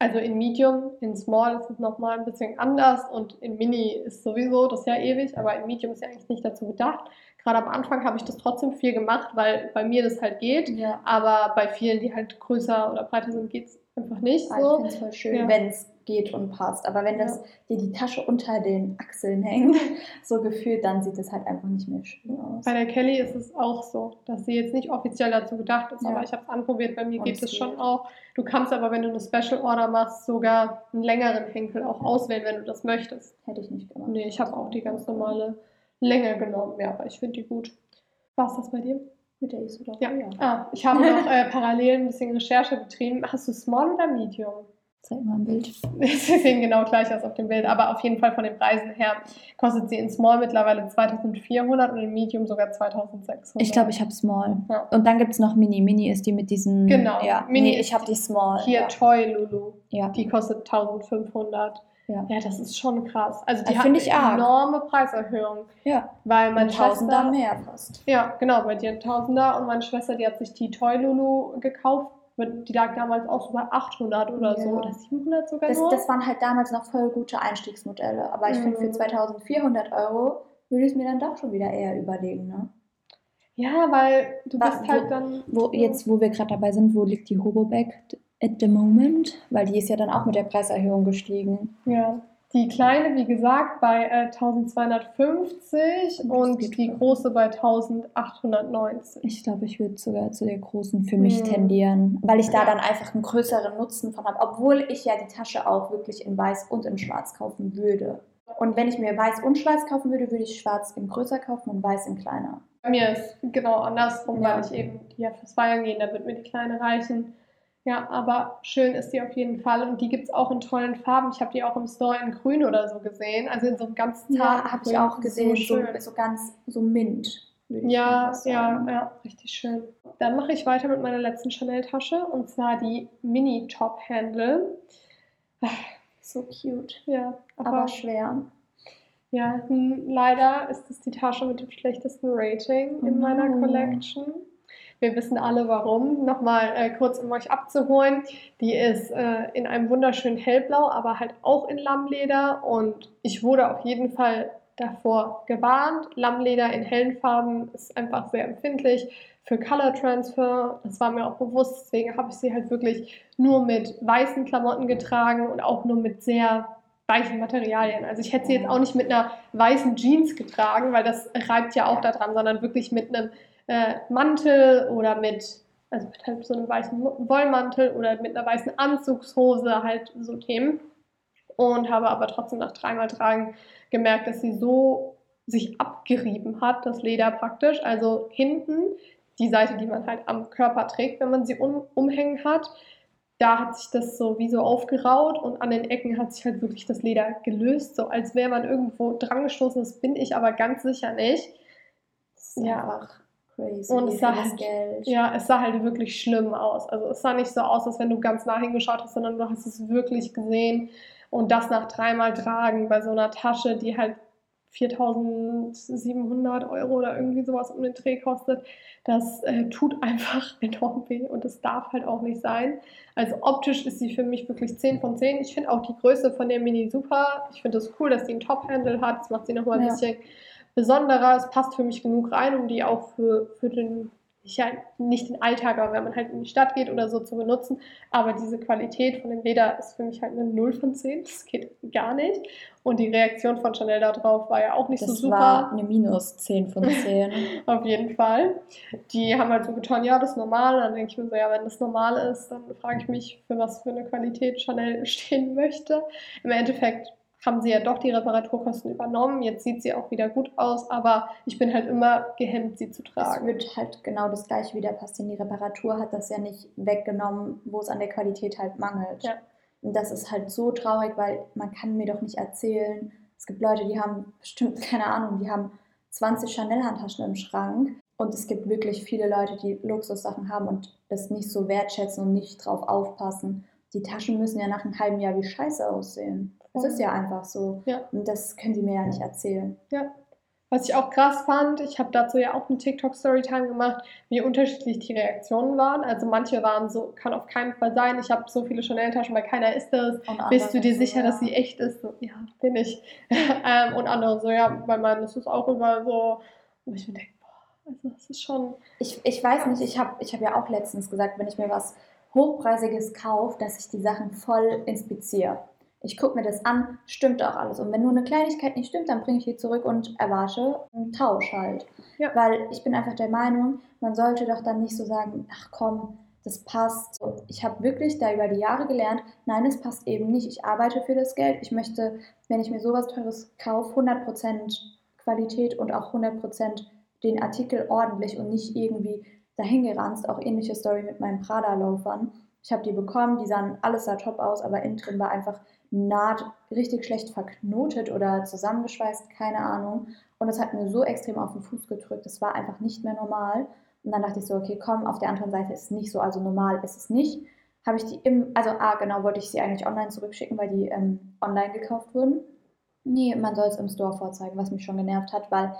Speaker 2: Also in Medium, in Small ist es nochmal ein bisschen anders und in Mini ist sowieso das ja ewig, aber in Medium ist ja eigentlich nicht dazu gedacht. Gerade am Anfang habe ich das trotzdem viel gemacht, weil bei mir das halt geht,
Speaker 1: Ja.
Speaker 2: aber bei vielen, die halt größer oder breiter sind, geht es einfach nicht
Speaker 1: Ah, Ich
Speaker 2: so.
Speaker 1: finde es voll schön,
Speaker 2: Ja.
Speaker 1: wenn es geht und passt. Aber wenn das
Speaker 2: Ja.
Speaker 1: dir die Tasche unter den Achseln hängt, so gefühlt, dann sieht es halt einfach nicht mehr schön aus.
Speaker 2: Bei der Kelly ist es auch so, dass sie jetzt nicht offiziell dazu gedacht ist,
Speaker 1: Ja.
Speaker 2: aber ich habe es anprobiert, bei mir
Speaker 1: Und
Speaker 2: geht
Speaker 1: es
Speaker 2: schon
Speaker 1: geht.
Speaker 2: auch. Du kannst aber, wenn du eine Special Order machst, sogar einen längeren Henkel auch auswählen, wenn du das möchtest.
Speaker 1: Hätte ich nicht gemacht.
Speaker 2: Nee, ich habe auch die ganz normale Länge genommen, ja, aber ich finde die gut. War es das bei dir?
Speaker 1: Mit der ISO doch.
Speaker 2: Ja. Ah, ich habe noch äh, parallel ein bisschen Recherche betrieben. Hast du Small oder Medium?
Speaker 1: Zeig mal ein Bild.
Speaker 2: Sie sehen genau gleich aus auf dem Bild, aber auf jeden Fall von den Preisen her kostet sie in Small mittlerweile 2400 und in Medium sogar 2600.
Speaker 1: Ich glaube, ich habe Small.
Speaker 2: Ja.
Speaker 1: Und dann gibt es noch Mini. Mini ist die mit diesen.
Speaker 2: Genau.
Speaker 1: Ja,
Speaker 2: Mini
Speaker 1: nee, ich habe die Small.
Speaker 2: Hier
Speaker 1: ja.
Speaker 2: Toy Lulu,
Speaker 1: ja.
Speaker 2: die kostet 1500.
Speaker 1: Ja.
Speaker 2: Ja, das ist schon krass. Also die hat eine
Speaker 1: arg.
Speaker 2: enorme Preiserhöhung,
Speaker 1: ja.
Speaker 2: weil meine
Speaker 1: Ein Tausender
Speaker 2: Schwester,
Speaker 1: mehr fast.
Speaker 2: ja genau, bei dir ein Tausender und meine Schwester, die hat sich die Toy Lulu gekauft. Die lag damals auch so bei 800 oder so
Speaker 1: Ja.
Speaker 2: oder 700 sogar
Speaker 1: Das,
Speaker 2: nur.
Speaker 1: das waren halt damals noch voll gute Einstiegsmodelle. Aber ich finde, für
Speaker 2: Mhm.
Speaker 1: 2400 Euro würde ich es mir dann doch schon wieder eher überlegen. Ne?
Speaker 2: ja, weil du
Speaker 1: Was-
Speaker 2: bist halt dann
Speaker 1: Wo, jetzt, wo wir gerade dabei sind, wo liegt die Hobobag at the moment? Weil die ist ja dann auch mit der Preiserhöhung gestiegen.
Speaker 2: ja Die kleine, wie gesagt, bei äh, 1250 und, und die große bei 1890.
Speaker 1: Ich glaube, ich würde sogar zu der großen für mich hm. tendieren, weil ich da dann einfach einen größeren Nutzen von habe, obwohl ich ja die Tasche auch wirklich in weiß und in schwarz kaufen würde. Und wenn ich mir weiß und schwarz kaufen würde, würde ich schwarz in größer kaufen und weiß in kleiner.
Speaker 2: Bei mir ist genau andersrum, ja. weil ich eben ja fürs Feiern gehen, da wird mir die kleine reichen. Ja, aber schön ist die auf jeden Fall und die gibt es auch in tollen Farben. Ich habe die auch im Store in grün oder so gesehen, also in so einem ganz
Speaker 1: zarten Ja, habe ich auch gesehen, so, so, so, ganz so mint.
Speaker 2: Ja, ja, ja, richtig schön. Dann mache ich weiter mit meiner letzten Chanel-Tasche und zwar die Mini Top Handle.
Speaker 1: So cute.
Speaker 2: Ja,
Speaker 1: aber, aber schwer.
Speaker 2: Ja, hm, leider ist es die Tasche mit dem schlechtesten Rating in oh meiner Collection. Wir wissen alle warum. Nochmal äh, kurz, um euch abzuholen. Die ist äh, in einem wunderschönen Hellblau, aber halt auch in Lammleder. Und ich wurde auf jeden Fall davor gewarnt. Lammleder in hellen Farben ist einfach sehr empfindlich für Color Transfer. Das war mir auch bewusst. Deswegen habe ich sie halt wirklich nur mit weißen Klamotten getragen und auch nur mit sehr weichen Materialien. Also ich hätte sie jetzt auch nicht mit einer weißen Jeans getragen, weil das reibt ja auch daran, sondern wirklich mit einem äh, Mantel oder mit, also mit halt so einem weißen Wollmantel oder mit einer weißen Anzugshose, halt so Themen. Und habe aber trotzdem nach dreimal Tragen gemerkt, dass sie so sich abgerieben hat, das Leder praktisch. Also hinten, die Seite, die man halt am Körper trägt, wenn man sie um, umhängen hat, da hat sich das so wie so aufgeraut und an den Ecken hat sich halt wirklich das Leder gelöst, so als wäre man irgendwo drangestoßen. Das bin ich aber ganz sicher nicht.
Speaker 1: Das ist ja. einfach crazy.
Speaker 2: Und es sah, halt, Geld. ja, es sah halt wirklich schlimm aus. Also es sah nicht so aus, als wenn du ganz nah hingeschaut hast, sondern du hast es wirklich gesehen. Und das nach dreimal tragen bei so einer Tasche, die halt 4700 Euro oder irgendwie sowas um den Dreh kostet, das äh, tut einfach enorm weh und das darf halt auch nicht sein. Also optisch ist sie für mich wirklich 10 von 10. Ich finde auch die Größe von der Mini super. Ich finde es das cool, dass sie einen Top-Handle hat. Das macht sie nochmal ein ja. bisschen besonderer. Es passt für mich genug rein, um die auch für, für den ja, nicht den Alltag, aber wenn man halt in die Stadt geht oder so zu benutzen. Aber diese Qualität von dem Leder ist für mich halt eine 0 von 10. Das geht gar nicht. Und die Reaktion von Chanel darauf war ja auch nicht
Speaker 1: das
Speaker 2: so super.
Speaker 1: Das war eine minus 10 von 10.
Speaker 2: Auf jeden Fall. Die haben halt so getan, ja, das ist normal. Dann denke ich mir so, ja, wenn das normal ist, dann frage ich mich, für was für eine Qualität Chanel stehen möchte. Im Endeffekt haben sie ja doch die Reparaturkosten übernommen. Jetzt sieht sie auch wieder gut aus, aber ich bin halt immer gehemmt, sie zu tragen.
Speaker 1: Es wird halt genau das gleiche wieder passieren. Die Reparatur hat das ja nicht weggenommen, wo es an der Qualität halt mangelt. Ja. Und das ist halt so traurig, weil man kann mir doch nicht erzählen, es gibt Leute, die haben bestimmt, keine Ahnung, die haben 20 Chanel-Handtaschen im Schrank. Und es gibt wirklich viele Leute, die Luxussachen haben und das nicht so wertschätzen und nicht drauf aufpassen. Die Taschen müssen ja nach einem halben Jahr wie scheiße aussehen. Es ist ja einfach so. Ja. Und das können sie mir ja nicht erzählen.
Speaker 2: Ja. Was ich auch krass fand, ich habe dazu ja auch eine TikTok-Storytime gemacht, wie unterschiedlich die Reaktionen waren. Also manche waren so, kann auf keinen Fall sein, ich habe so viele Chanel-Taschen, weil keiner ist das. Bist du dir sicher, so, dass sie echt ist? So, ja, bin ich. ähm, und andere so, ja, bei meinen ist es auch immer so. Und ich mir denke, boah, also das ist schon...
Speaker 1: Ich, ich weiß nicht, ich habe ich hab ja auch letztens gesagt, wenn ich mir was Hochpreisiges kaufe, dass ich die Sachen voll inspiziere. Ich gucke mir das an, stimmt auch alles. Und wenn nur eine Kleinigkeit nicht stimmt, dann bringe ich die zurück und erwarte einen Tausch halt. Ja. Weil ich bin einfach der Meinung, man sollte doch dann nicht so sagen, ach komm, das passt. Ich habe wirklich da über die Jahre gelernt, nein, es passt eben nicht. Ich arbeite für das Geld. Ich möchte, wenn ich mir sowas Teures kaufe, 100% Qualität und auch 100% den Artikel ordentlich und nicht irgendwie dahingeranzt. Auch ähnliche Story mit meinen Prada-Laufern. Ich habe die bekommen, die sahen alles sah top aus, aber innen drin war einfach Naht richtig schlecht verknotet oder zusammengeschweißt, keine Ahnung. Und das hat mir so extrem auf den Fuß gedrückt. Das war einfach nicht mehr normal. Und dann dachte ich so, okay, komm, auf der anderen Seite ist es nicht so, also normal ist es nicht. Habe ich die im, also ah, genau, wollte ich sie eigentlich online zurückschicken, weil die ähm, online gekauft wurden. Nee, man soll es im Store vorzeigen, was mich schon genervt hat, weil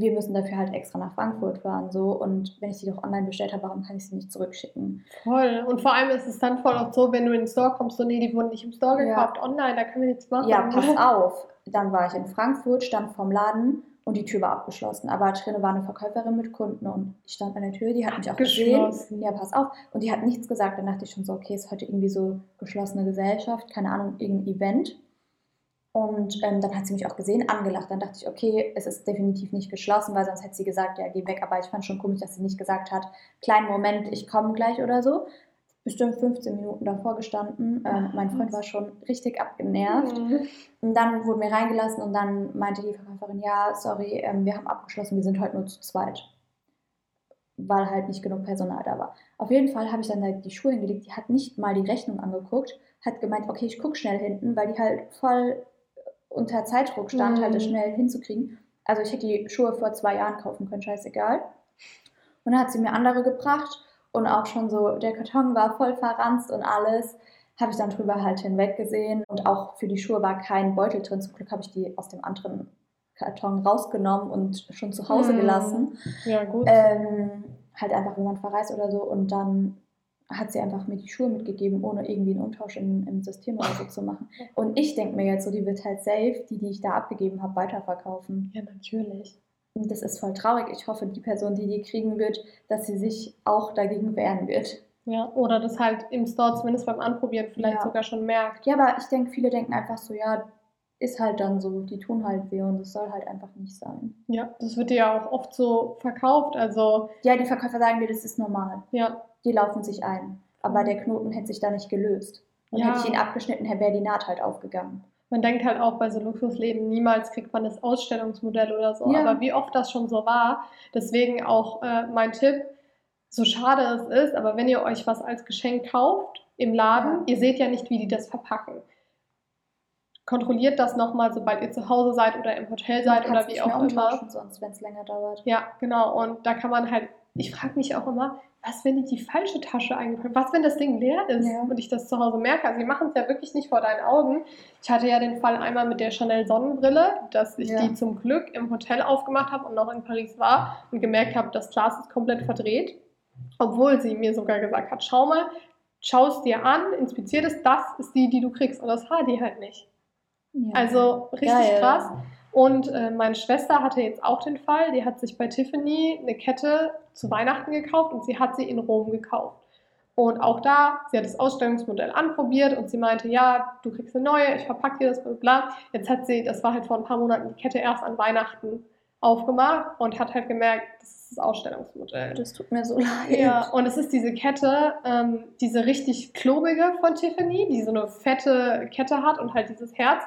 Speaker 1: wir müssen dafür halt extra nach Frankfurt fahren. So. Und wenn ich die doch online bestellt habe, warum kann ich sie nicht zurückschicken?
Speaker 2: Voll. Und vor allem ist es dann voll auch so, wenn du in den Store kommst, so, nee, die wurden nicht im Store gekauft, ja. online, da können wir nichts machen.
Speaker 1: Ja, pass auf. Dann war ich in Frankfurt, stand vorm Laden und die Tür war abgeschlossen. Aber drinnen war eine Verkäuferin mit Kunden und ich stand an der Tür, die hat mich auch gesehen. Ja, pass auf. Und die hat nichts gesagt. Dann dachte ich schon so, okay, ist heute irgendwie so geschlossene Gesellschaft, keine Ahnung, irgendein Event. Und ähm, dann hat sie mich auch gesehen, angelacht. Dann dachte ich, okay, es ist definitiv nicht geschlossen, weil sonst hätte sie gesagt, ja, geh weg. Aber ich fand schon komisch, dass sie nicht gesagt hat, kleinen Moment, ich komme gleich oder so. Bestimmt 15 Minuten davor gestanden. Ähm, mein Freund war schon richtig abgenervt.
Speaker 2: Mhm.
Speaker 1: Und dann wurden wir reingelassen und dann meinte die Verkäuferin, ja, sorry, ähm, wir haben abgeschlossen, wir sind heute nur zu zweit. Weil halt nicht genug Personal da war. Auf jeden Fall habe ich dann da die Schuhe hingelegt, die hat nicht mal die Rechnung angeguckt, hat gemeint, okay, ich gucke schnell hinten, weil die halt voll unter Zeitdruck stand,
Speaker 2: Mhm.
Speaker 1: halt das schnell hinzukriegen. Also ich hätte die Schuhe vor zwei Jahren kaufen können, scheißegal. Und dann hat sie mir andere gebracht und auch schon so, der Karton war voll verranzt und alles. Habe ich dann drüber halt hinweg gesehen und auch für die Schuhe war kein Beutel drin. Zum Glück habe ich die aus dem anderen Karton rausgenommen und schon zu Hause
Speaker 2: Mhm.
Speaker 1: gelassen.
Speaker 2: Ja, gut.
Speaker 1: Ähm, halt einfach, wenn man verreist oder so. Und dann hat sie einfach mir die Schuhe mitgegeben, ohne irgendwie einen Umtausch im, im System oder so zu machen. Und ich denke mir jetzt so, die wird halt safe, die, die ich da abgegeben habe, weiterverkaufen.
Speaker 2: ja, natürlich.
Speaker 1: Und das ist voll traurig. Ich hoffe, die Person, die die kriegen wird, dass sie sich auch dagegen wehren wird.
Speaker 2: Ja, oder das halt im Store zumindest beim Anprobieren vielleicht
Speaker 1: Ja.
Speaker 2: sogar schon merkt.
Speaker 1: Ja, aber ich denke, viele denken einfach so, ja, ist halt dann so, die tun halt weh und das soll halt einfach nicht sein.
Speaker 2: Ja, das wird dir ja auch oft so verkauft. Also,
Speaker 1: Ja, die Verkäufer sagen dir, das ist normal.
Speaker 2: ja,
Speaker 1: Die laufen sich ein. Aber der Knoten hätte sich da nicht gelöst. Und
Speaker 2: Ja.
Speaker 1: hätte ich ihn abgeschnitten, wäre die Naht halt aufgegangen.
Speaker 2: man denkt halt auch bei so Luxusläden, niemals kriegt man das Ausstellungsmodell oder so.
Speaker 1: Ja.
Speaker 2: Aber wie oft das schon so war, deswegen auch äh, mein Tipp, so schade es ist, aber wenn ihr euch was als Geschenk kauft im Laden,
Speaker 1: Ja.
Speaker 2: ihr seht ja nicht, wie die das verpacken. Kontrolliert das nochmal, sobald ihr zu Hause seid oder im Hotel seid oder wie auch immer.
Speaker 1: sonst, wenn es länger dauert.
Speaker 2: Ja, genau. Und da kann man halt, ich frage mich auch immer, was, wenn die die falsche Tasche eingepackt Was, wenn das Ding leer ist
Speaker 1: Ja.
Speaker 2: und ich das zu Hause merke? Also, die machen es ja wirklich nicht vor deinen Augen. Ich hatte ja den Fall einmal mit der Chanel Sonnenbrille, dass ich
Speaker 1: Ja.
Speaker 2: die zum Glück im Hotel aufgemacht habe und noch in Paris war und gemerkt habe, das Glas ist komplett verdreht. Obwohl sie mir sogar gesagt hat, schau mal, schau es dir an, inspizier es, das ist die, die du kriegst. Und das war die halt nicht.
Speaker 1: Ja.
Speaker 2: Also richtig
Speaker 1: Geil.
Speaker 2: krass. Und äh, meine Schwester hatte jetzt auch den Fall, die hat sich bei Tiffany eine Kette zu Weihnachten gekauft und sie hat sie in Rom gekauft. Und auch da, sie hat das Ausstellungsmodell anprobiert und sie meinte, ja, du kriegst eine neue, ich verpacke dir das, bla bla. Jetzt hat sie, das war halt vor ein paar Monaten, die Kette erst an Weihnachten aufgemacht und hat halt gemerkt, das ist das Ausstellungsmodell.
Speaker 1: Das tut mir so leid.
Speaker 2: Ja, und es ist diese Kette, ähm, diese richtig klobige von Tiffany, die so eine fette Kette hat und halt dieses Herz.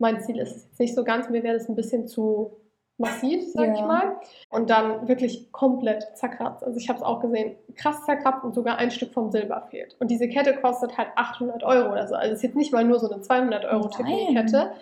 Speaker 2: Mein Ziel ist es nicht so ganz, mir wäre das ein bisschen zu massiv, sag ich
Speaker 1: Ja.
Speaker 2: mal. Und dann wirklich komplett zerkratzt. Also ich habe es auch gesehen, krass zerkratzt und sogar ein Stück vom Silber fehlt. Und diese Kette kostet halt 800 Euro oder so. Also es ist jetzt nicht mal nur so eine 200 Euro. Tiffany-Kette.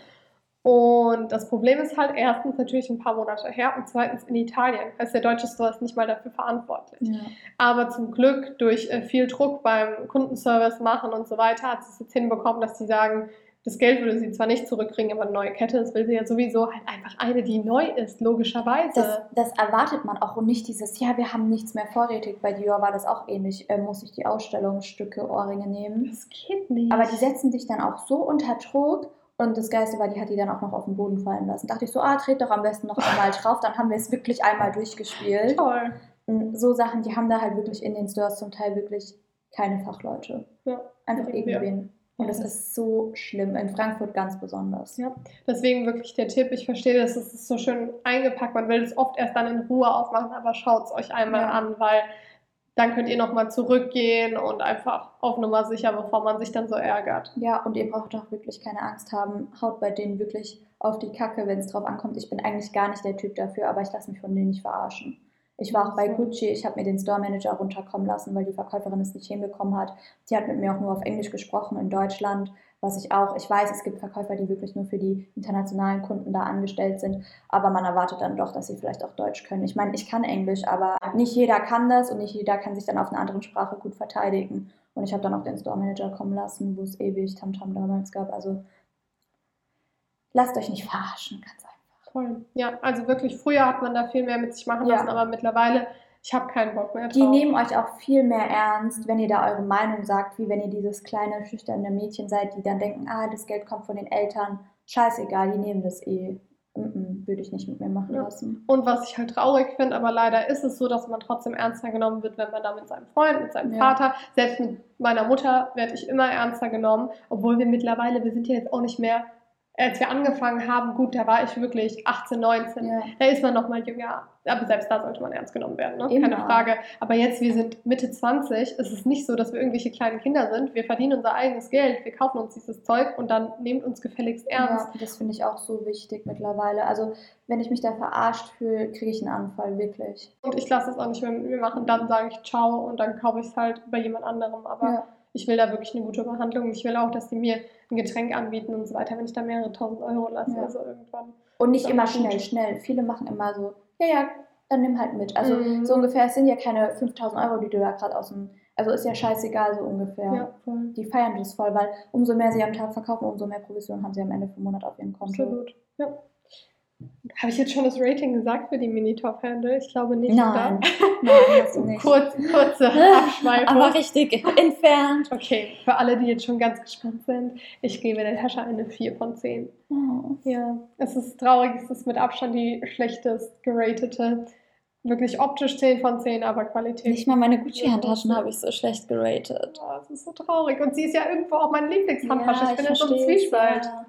Speaker 2: Und das Problem ist halt erstens natürlich ein paar Monate her und zweitens in Italien. Also der deutsche Store ist nicht mal dafür verantwortlich.
Speaker 1: Ja.
Speaker 2: Aber zum Glück durch äh, viel Druck beim Kundenservice machen und so weiter hat sie es jetzt hinbekommen, dass sie sagen, das Geld würde sie zwar nicht zurückkriegen, aber eine neue Kette, das will sie ja sowieso halt einfach eine, die neu ist, logischerweise.
Speaker 1: Das, das erwartet man auch und nicht dieses, ja, wir haben nichts mehr vorrätig. Bei Dior war das auch ähnlich. Ähm, muss ich die Ausstellungsstücke, Ohrringe nehmen.
Speaker 2: Das geht nicht.
Speaker 1: Aber die setzen dich dann auch so unter Druck. Und das Geiste war, die hat die dann auch noch auf den Boden fallen lassen. Dachte ich so, ah, dreht doch am besten noch einmal drauf, dann haben wir es wirklich einmal durchgespielt.
Speaker 2: toll.
Speaker 1: Und so Sachen, die haben da halt wirklich in den Stores zum Teil wirklich keine Fachleute.
Speaker 2: Ja,
Speaker 1: Einfach irgendwen. Und das- ist so schlimm. In Frankfurt ganz besonders.
Speaker 2: Ja. Deswegen wirklich der Tipp, ich verstehe das, es ist so schön eingepackt, man will es oft erst dann in Ruhe aufmachen, aber schaut es euch einmal
Speaker 1: Ja.
Speaker 2: an, weil dann könnt ihr nochmal zurückgehen und einfach auf Nummer sicher, bevor man sich dann so ärgert.
Speaker 1: Ja, und ihr braucht auch wirklich keine Angst haben. Haut bei denen wirklich auf die Kacke, wenn es drauf ankommt. Ich bin eigentlich gar nicht der Typ dafür, aber ich lasse mich von denen nicht verarschen. Ich war auch bei. Gucci, ich habe mir den Store Manager runterkommen lassen, weil die Verkäuferin es nicht hinbekommen hat. Die hat mit mir auch nur auf Englisch gesprochen in Deutschland, was ich auch, ich weiß, es gibt Verkäufer, die wirklich nur für die internationalen Kunden da angestellt sind, aber man erwartet dann doch, dass sie vielleicht auch Deutsch können. Ich meine, ich kann Englisch, aber nicht jeder kann das und nicht jeder kann sich dann auf einer anderen Sprache gut verteidigen. Und ich habe dann auch den Store Manager kommen lassen, wo es ewig Tamtam damals gab. Also lasst euch nicht verarschen, ganz
Speaker 2: Toll. Ja, also wirklich, früher hat man da viel mehr mit sich machen
Speaker 1: Ja.
Speaker 2: lassen, aber mittlerweile, ich habe keinen Bock mehr
Speaker 1: Die
Speaker 2: drauf.
Speaker 1: nehmen euch auch viel mehr ernst, wenn ihr da eure Meinung sagt, wie wenn ihr dieses kleine, schüchterne Mädchen seid, die dann denken, ah, das Geld kommt von den Eltern. Scheißegal, die nehmen das eh. Mm -mm, würde ich nicht mit mir machen
Speaker 2: Ja.
Speaker 1: lassen.
Speaker 2: Und was ich halt traurig finde, aber leider ist es so, dass man trotzdem ernster genommen wird, wenn man da mit seinem Freund, mit seinem
Speaker 1: Ja.
Speaker 2: Vater, selbst mit meiner Mutter werde ich immer ernster genommen, obwohl wir mittlerweile, wir sind ja jetzt auch nicht mehr als wir angefangen haben, gut, da war ich wirklich 18, 19.
Speaker 1: Ja.
Speaker 2: Da ist man noch mal jünger. Aber selbst da sollte man ernst genommen werden, ne?
Speaker 1: Immer.
Speaker 2: keine Frage. Aber jetzt, wir sind Mitte 20. Es ist nicht so, dass wir irgendwelche kleinen Kinder sind. Wir verdienen unser eigenes Geld. Wir kaufen uns dieses Zeug und dann nehmt uns gefälligst ernst.
Speaker 1: Ja, das finde ich auch so wichtig mittlerweile. Also, wenn ich mich da verarscht fühle, kriege ich einen Anfall, wirklich.
Speaker 2: Und ich lasse es auch nicht mehr mit mir machen. Dann sage ich Ciao und dann kaufe ich es halt bei jemand anderem. Aber
Speaker 1: Ja.
Speaker 2: Ich will da wirklich eine gute Behandlung. Ich will auch, dass die mir ein Getränk anbieten und so weiter, wenn ich da mehrere tausend Euro lasse.
Speaker 1: Ja.
Speaker 2: Also irgendwann.
Speaker 1: Und nicht immer
Speaker 2: gut.
Speaker 1: schnell, schnell. Viele machen immer so, ja, ja, dann nimm halt mit. Also,
Speaker 2: Mhm.
Speaker 1: so ungefähr, es sind ja keine 5000 Euro, die du da gerade aus dem. Also, ist ja scheißegal, so ungefähr.
Speaker 2: Ja, voll.
Speaker 1: Die feiern das voll, weil umso mehr sie am Tag verkaufen, umso mehr Provision haben sie am Ende vom Monat auf ihrem Konto.
Speaker 2: Absolut. Ja. Habe ich jetzt schon das Rating gesagt für die Mini-Top-Handle? Ich glaube nicht.
Speaker 1: Nein, nein, hast du nicht.
Speaker 2: Kurz, kurze Abschweifung.
Speaker 1: Aber richtig entfernt.
Speaker 2: Okay, für alle, die jetzt schon ganz gespannt sind, ich gebe der Tasche eine 4 von 10.
Speaker 1: Oh.
Speaker 2: Ja, es ist traurig, es ist mit Abstand die schlechtest geratete. Wirklich optisch 10 von 10, aber Qualität.
Speaker 1: Nicht mal meine Gucci-Handtaschen habe ich so schlecht geratet.
Speaker 2: Oh, es ist so traurig. Und sie ist ja irgendwo auch meine Lieblingshandtasche.
Speaker 1: Ja,
Speaker 2: ich bin in so einem Zwiespalt.
Speaker 1: ja.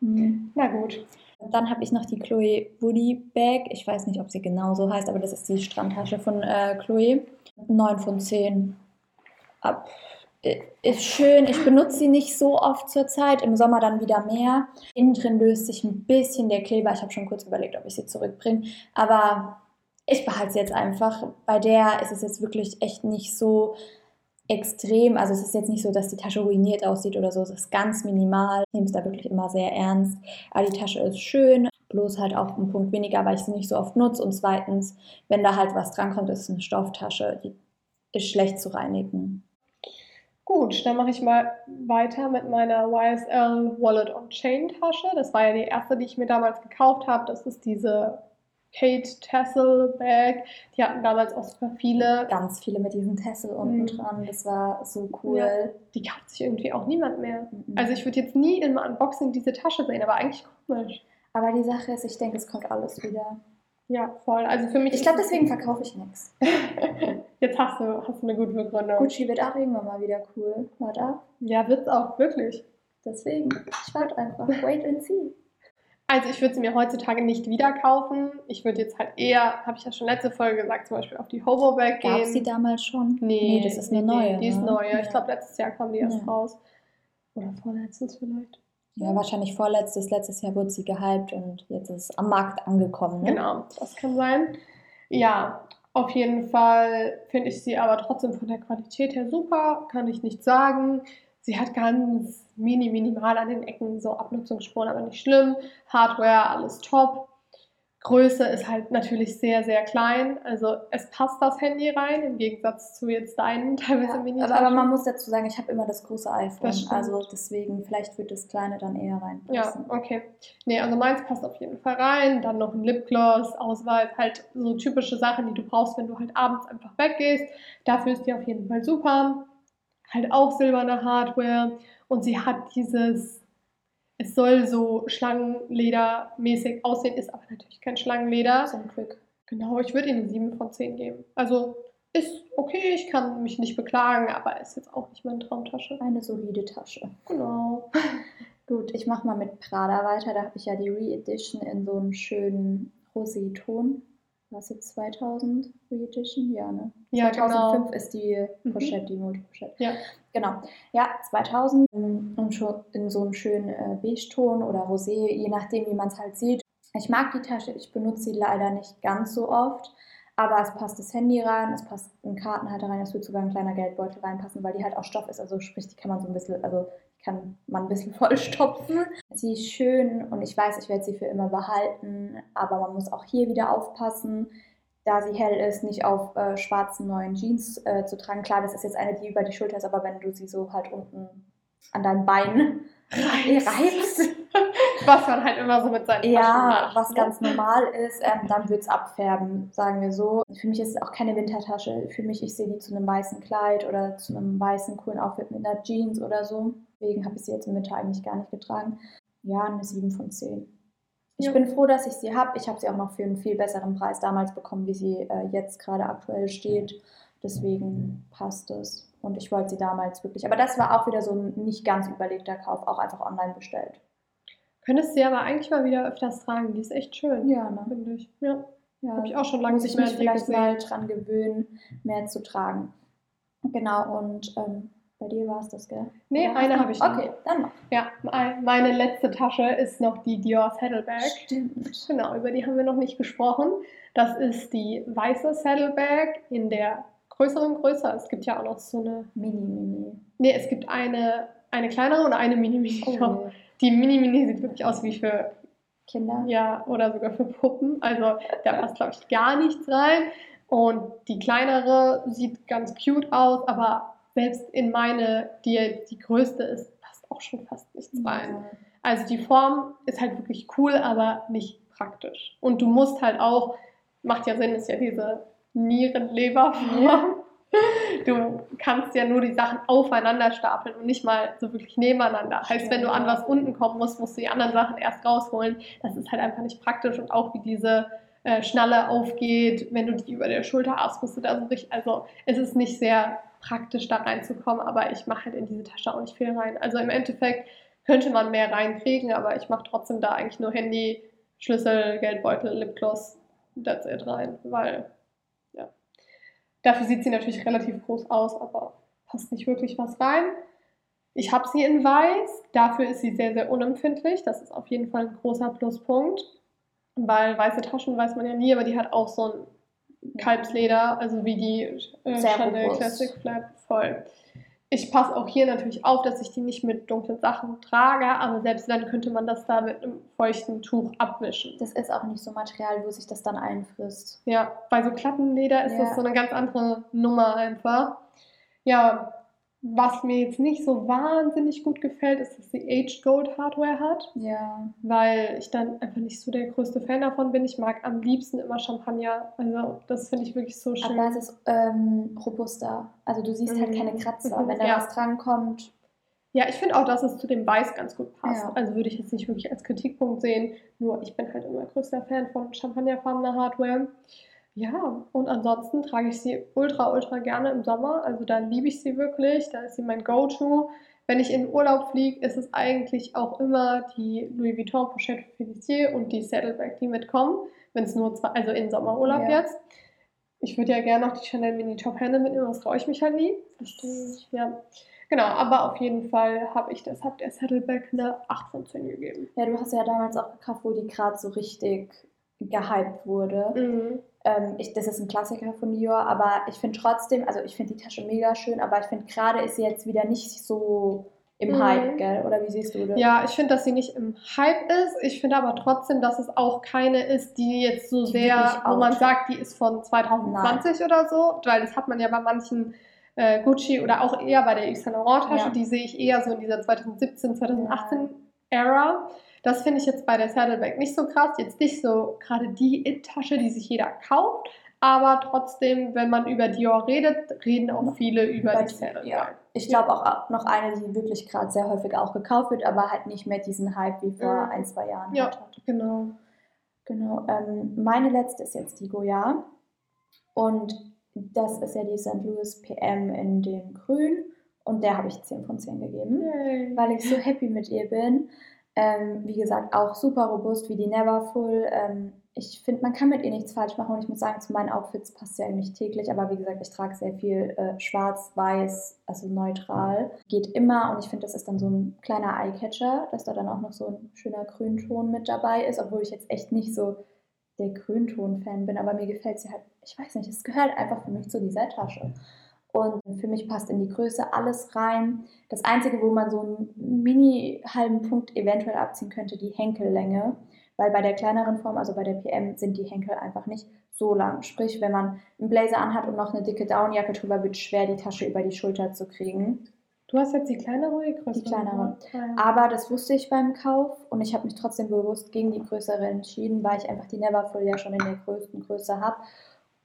Speaker 1: Hm.
Speaker 2: Na gut.
Speaker 1: Dann habe ich noch die Chloe Woody Bag. Ich weiß nicht, ob sie genau so heißt, aber das ist die Strandtasche von äh, Chloe. 9 von 10. Ab. I- Ist schön. Ich benutze sie nicht so oft zur Zeit. Im Sommer dann wieder mehr. Innen drin löst sich ein bisschen der Kleber. Ich habe schon kurz überlegt, ob ich sie zurückbringe. Aber ich behalte sie jetzt einfach. Bei der ist es jetzt wirklich echt nicht so extrem. Also es ist jetzt nicht so, dass die Tasche ruiniert aussieht oder so. Es ist ganz minimal. Ich nehme es da wirklich immer sehr ernst. Aber die Tasche ist schön, bloß halt auch ein Punkt weniger, weil ich sie nicht so oft nutze. Und zweitens, wenn da halt was drankommt, ist es eine Stofftasche, die ist schlecht zu reinigen.
Speaker 2: Gut, dann mache ich mal weiter mit meiner YSL Wallet on Chain Tasche. Das war ja die erste, die ich mir damals gekauft habe. Das ist diese Kate Tassel Bag. Die hatten damals auch super viele.
Speaker 1: Ganz viele mit diesem Tassel unten
Speaker 2: Mhm.
Speaker 1: dran. Das war so cool.
Speaker 2: Ja. Die kauft sich irgendwie auch niemand mehr.
Speaker 1: Mhm.
Speaker 2: Also ich würde jetzt nie im Unboxing diese Tasche sehen, aber eigentlich komisch.
Speaker 1: Aber die Sache ist, ich denke, es kommt alles wieder.
Speaker 2: Ja, voll. Also für mich.
Speaker 1: Ich glaube, deswegen verkaufe ich nichts.
Speaker 2: Jetzt hast du, hast du eine gute Begründung.
Speaker 1: Gucci wird auch irgendwann mal wieder cool. Warte ab.
Speaker 2: Ja, wird's auch, wirklich.
Speaker 1: Deswegen, ich warte einfach. Wait and see.
Speaker 2: Also ich würde sie mir heutzutage nicht wieder kaufen. Ich würde jetzt halt eher, habe ich ja schon letzte Folge gesagt, zum Beispiel auf die Hobo Bag gehen.
Speaker 1: Gab es die damals schon?
Speaker 2: Nee,
Speaker 1: das ist eine
Speaker 2: nee,
Speaker 1: neue.
Speaker 2: Nee, die ist
Speaker 1: ne?
Speaker 2: neu.
Speaker 1: Ja.
Speaker 2: Ich glaube, letztes Jahr kam die erst
Speaker 1: Ja.
Speaker 2: raus. Oder vorletztes vielleicht.
Speaker 1: Ja, wahrscheinlich vorletztes, letztes Jahr wurde sie gehypt und jetzt ist es am Markt angekommen. Ne?
Speaker 2: Genau, das kann sein. Ja, auf jeden Fall finde ich sie aber trotzdem von der Qualität her super, kann ich nicht sagen. Sie hat ganz mini, minimal an den Ecken so Abnutzungsspuren, aber nicht schlimm. Hardware, alles top. Größe ist halt natürlich sehr, sehr klein. Also es passt das Handy rein, im Gegensatz zu jetzt deinen teilweise
Speaker 1: Ja,
Speaker 2: mini
Speaker 1: aber, aber man muss dazu sagen, ich habe immer das große iPhone.
Speaker 2: Das
Speaker 1: also deswegen, vielleicht wird das kleine dann eher
Speaker 2: Ja,
Speaker 1: reinpassen.
Speaker 2: okay. Nee, also meins passt auf jeden Fall rein. Dann noch ein Lipgloss, Auswahl, halt so typische Sachen, die du brauchst, wenn du halt abends einfach weggehst. Dafür ist die auf jeden Fall super. Halt auch silberne Hardware. Und sie hat dieses, es soll so Schlangenledermäßig aussehen, ist aber natürlich kein Schlangenleder.
Speaker 1: Zum Glück.
Speaker 2: Genau, ich würde ihm eine 7 von 10 geben. Also ist okay, ich kann mich nicht beklagen, aber ist jetzt auch nicht meine Traumtasche.
Speaker 1: Eine solide Tasche.
Speaker 2: Genau.
Speaker 1: Gut, ich mache mal mit Prada weiter. Da habe ich ja die Re-Edition in so einem schönen Rosé-Ton. Was jetzt 2000 Re-Edition? Ja, ne?
Speaker 2: Ja,
Speaker 1: 2005
Speaker 2: genau.
Speaker 1: ist die
Speaker 2: Mhm.
Speaker 1: Pochette, die Multi-Pochette.
Speaker 2: Ja.
Speaker 1: Genau. Ja, 2000 und schon in so einem schönen äh, Beige-Ton oder Rosé, je nachdem, wie man es halt sieht. Ich mag die Tasche, ich benutze sie leider nicht ganz so oft, aber es passt das Handy rein, es passt ein Kartenhalter rein, es wird sogar ein kleiner Geldbeutel reinpassen, weil die halt auch Stoff ist, also sprich, die kann man so ein bisschen, also kann man ein bisschen vollstopfen. Sie ist schön und ich weiß, ich werde sie für immer behalten, aber man muss auch hier wieder aufpassen, da sie hell ist, nicht auf äh, schwarzen neuen Jeans äh, zu tragen. Klar, das ist jetzt eine, die über die Schulter ist, aber wenn du sie so halt unten an deinen Beinen reibst,
Speaker 2: Was man halt immer so mit seinen
Speaker 1: ja,
Speaker 2: macht.
Speaker 1: was
Speaker 2: ne?
Speaker 1: ganz normal ist, ähm, dann wird es abfärben, sagen wir so. Für mich ist es auch keine Wintertasche. Für mich, ich sehe die zu einem weißen Kleid oder zu einem weißen, coolen Outfit mit einer Jeans oder so. Deswegen habe ich sie jetzt im Winter eigentlich gar nicht getragen. Ja, eine 7 von 10. Ich
Speaker 2: Ja.
Speaker 1: bin froh, dass ich sie habe. Ich habe sie auch noch für einen viel besseren Preis damals bekommen, wie sie äh, jetzt gerade aktuell steht. Deswegen passt es. Und ich wollte sie damals wirklich. Aber das war auch wieder so ein nicht ganz überlegter Kauf, auch einfach online bestellt.
Speaker 2: Könntest du sie aber eigentlich mal wieder öfters tragen. Die ist echt schön.
Speaker 1: Ja, ne?
Speaker 2: Finde ich. Ja.
Speaker 1: Ja,
Speaker 2: Habe ich auch schon lange
Speaker 1: muss ich
Speaker 2: nicht mehr
Speaker 1: mich
Speaker 2: an dir
Speaker 1: vielleicht mal
Speaker 2: gesehen.
Speaker 1: dran gewöhnen, mehr zu tragen. Genau, und ähm, bei dir war es das, gell?
Speaker 2: Nee,
Speaker 1: Oder
Speaker 2: eine habe ich noch.
Speaker 1: Okay, dann mach.
Speaker 2: Ja, mein- meine letzte Tasche ist noch die Dior Saddlebag.
Speaker 1: Stimmt.
Speaker 2: Genau, über die haben wir noch nicht gesprochen. Das ist die weiße Saddlebag in der größeren Größe. Es gibt ja auch noch so eine.
Speaker 1: Mini, mini.
Speaker 2: Nee, es gibt eine, eine kleinere und eine Mini-Mini.
Speaker 1: Oh,
Speaker 2: Die Mini-Mini sieht wirklich aus wie für,
Speaker 1: Kinder.
Speaker 2: ja, oder sogar für Puppen. Also da passt, glaube ich, gar nichts rein. Und die kleinere sieht ganz cute aus, aber selbst in meine, die die größte ist, passt auch schon fast nichts rein.
Speaker 1: Ja.
Speaker 2: Also die Form ist halt wirklich cool, aber nicht praktisch. Und du musst halt auch, macht ja Sinn, ist ja diese Nierenleberform.
Speaker 1: Ja.
Speaker 2: Du kannst ja nur die Sachen aufeinander stapeln und nicht mal so wirklich nebeneinander. Heißt, wenn du an was unten kommen musst, musst du die anderen Sachen erst rausholen. Das ist halt einfach nicht praktisch und auch wie diese äh, Schnalle aufgeht, wenn du die über der Schulter hast, musst du da so richtig, also es ist nicht sehr praktisch da reinzukommen, aber ich mache halt in diese Tasche auch nicht viel rein. Also im Endeffekt könnte man mehr reinkriegen, aber ich mache trotzdem da eigentlich nur Handy, Schlüssel, Geldbeutel, Lipgloss, that's it rein, weil ja. Dafür sieht sie natürlich relativ groß aus, aber passt nicht wirklich was rein. Ich habe sie in weiß, dafür ist sie sehr, sehr unempfindlich. Das ist auf jeden Fall ein großer Pluspunkt, weil weiße Taschen weiß man ja nie, aber die hat auch so ein Kalbsleder, also wie die äh, Chanel. Classic Flap voll. Ich passe auch hier natürlich auf, dass ich die nicht mit dunklen Sachen trage, aber selbst dann könnte man das da mit einem feuchten Tuch abwischen.
Speaker 1: Das ist auch nicht so Material, wo sich das dann einfrisst.
Speaker 2: Ja, bei so Klappenleder ist
Speaker 1: Ja.
Speaker 2: das so eine ganz andere Nummer einfach. Ja, was mir jetzt nicht so wahnsinnig gut gefällt, ist, dass sie Aged Gold Hardware hat,
Speaker 1: Ja.
Speaker 2: weil ich dann einfach nicht so der größte Fan davon bin. Ich mag am liebsten immer Champagner. Also, das finde ich wirklich so schön.
Speaker 1: Aber es ist ähm, robuster. Also du siehst halt
Speaker 2: Mhm.
Speaker 1: keine Kratzer.
Speaker 2: Mhm.
Speaker 1: Wenn da
Speaker 2: Ja.
Speaker 1: was drankommt,
Speaker 2: Ja, ich finde auch, dass es zu dem Weiß ganz gut passt.
Speaker 1: Ja.
Speaker 2: Also würde ich jetzt nicht wirklich als Kritikpunkt sehen. Nur ich bin halt immer größter Fan von champagnerfarbener Hardware. Ja, und ansonsten trage ich sie ultra, ultra gerne im Sommer. Also da liebe ich sie wirklich. Da ist sie mein Go-To. Wenn ich in Urlaub fliege, ist es eigentlich auch immer die Louis Vuitton Pochette Felicier und die Saddlebag, die mitkommen. Wenn es nur zwei, also in Sommerurlaub
Speaker 1: Ja.
Speaker 2: jetzt. Ich würde ja gerne noch die Chanel Mini Top Handle mitnehmen, das traue ich mich halt nie.
Speaker 1: Verstehe ich.
Speaker 2: Ja, genau, aber auf jeden Fall habe ich deshalb der Saddleback eine 8 von 10 gegeben.
Speaker 1: ja, du hast ja damals auch gekauft, wo die gerade so richtig gehypt wurde.
Speaker 2: Mhm.
Speaker 1: Ähm, ich, das ist ein Klassiker von Dior, aber ich finde trotzdem, also ich finde die Tasche mega schön, aber ich finde gerade ist sie jetzt wieder nicht so im
Speaker 2: Mhm.
Speaker 1: Hype, gell? Oder wie siehst du das?
Speaker 2: Ja, ich finde, dass sie nicht im Hype ist. Ich finde aber trotzdem, dass es auch keine ist, die jetzt so
Speaker 1: Die
Speaker 2: sehr, wo man sagt, die ist von 2020 oder so, weil das hat man ja bei manchen äh, Gucci oder auch eher bei der Yves Saint Laurent Tasche,
Speaker 1: Ja.
Speaker 2: die sehe ich eher so in dieser 2017, 2018 Ära. Das finde ich jetzt bei der Saddleback nicht so krass. Jetzt nicht so gerade die It-Tasche, die sich jeder kauft. Aber trotzdem, wenn man über Dior redet, reden auch viele über,
Speaker 1: Über
Speaker 2: die Saddleback.
Speaker 1: ja. Ich glaube auch noch eine, die wirklich gerade sehr häufig auch gekauft wird, aber halt nicht mehr diesen Hype wie vor
Speaker 2: Mhm.
Speaker 1: ein, zwei Jahren
Speaker 2: Ja.
Speaker 1: halt hat.
Speaker 2: Genau.
Speaker 1: Genau. Ähm, meine letzte ist jetzt die Goya. Und das ist ja die St. Louis PM in dem Grün. Und der habe ich 10 von 10 gegeben,
Speaker 2: Yay.
Speaker 1: weil ich so happy mit ihr bin. Ähm, wie gesagt, auch super robust wie die Neverfull. Ähm, ich finde, man kann mit ihr nichts falsch machen und ich muss sagen, zu meinen Outfits passt sie eigentlich täglich. Aber wie gesagt, ich trage sehr viel äh, schwarz, weiß, also neutral. Geht immer und ich finde, das ist dann so ein kleiner Eyecatcher, dass da dann auch noch so ein schöner Grünton mit dabei ist, obwohl ich jetzt echt nicht so der Grünton-Fan bin, aber mir gefällt sie halt, ich weiß nicht, es gehört einfach für mich zu dieser Tasche. Und für mich passt in die Größe alles rein. Das Einzige, wo man so einen mini halben Punkt eventuell abziehen könnte, die Henkellänge. Weil bei der kleineren Form, also bei der PM, sind die Henkel einfach nicht so lang. Sprich, wenn man einen Blazer anhat und noch eine dicke Downjacke drüber, wird es schwer, die Tasche über die Schulter zu kriegen.
Speaker 2: Du hast jetzt die kleinere die größere?
Speaker 1: Die kleinere. Aber das wusste ich beim Kauf und ich habe mich trotzdem bewusst gegen die größere entschieden, weil ich einfach die Neverfull ja schon in der größten Größe habe.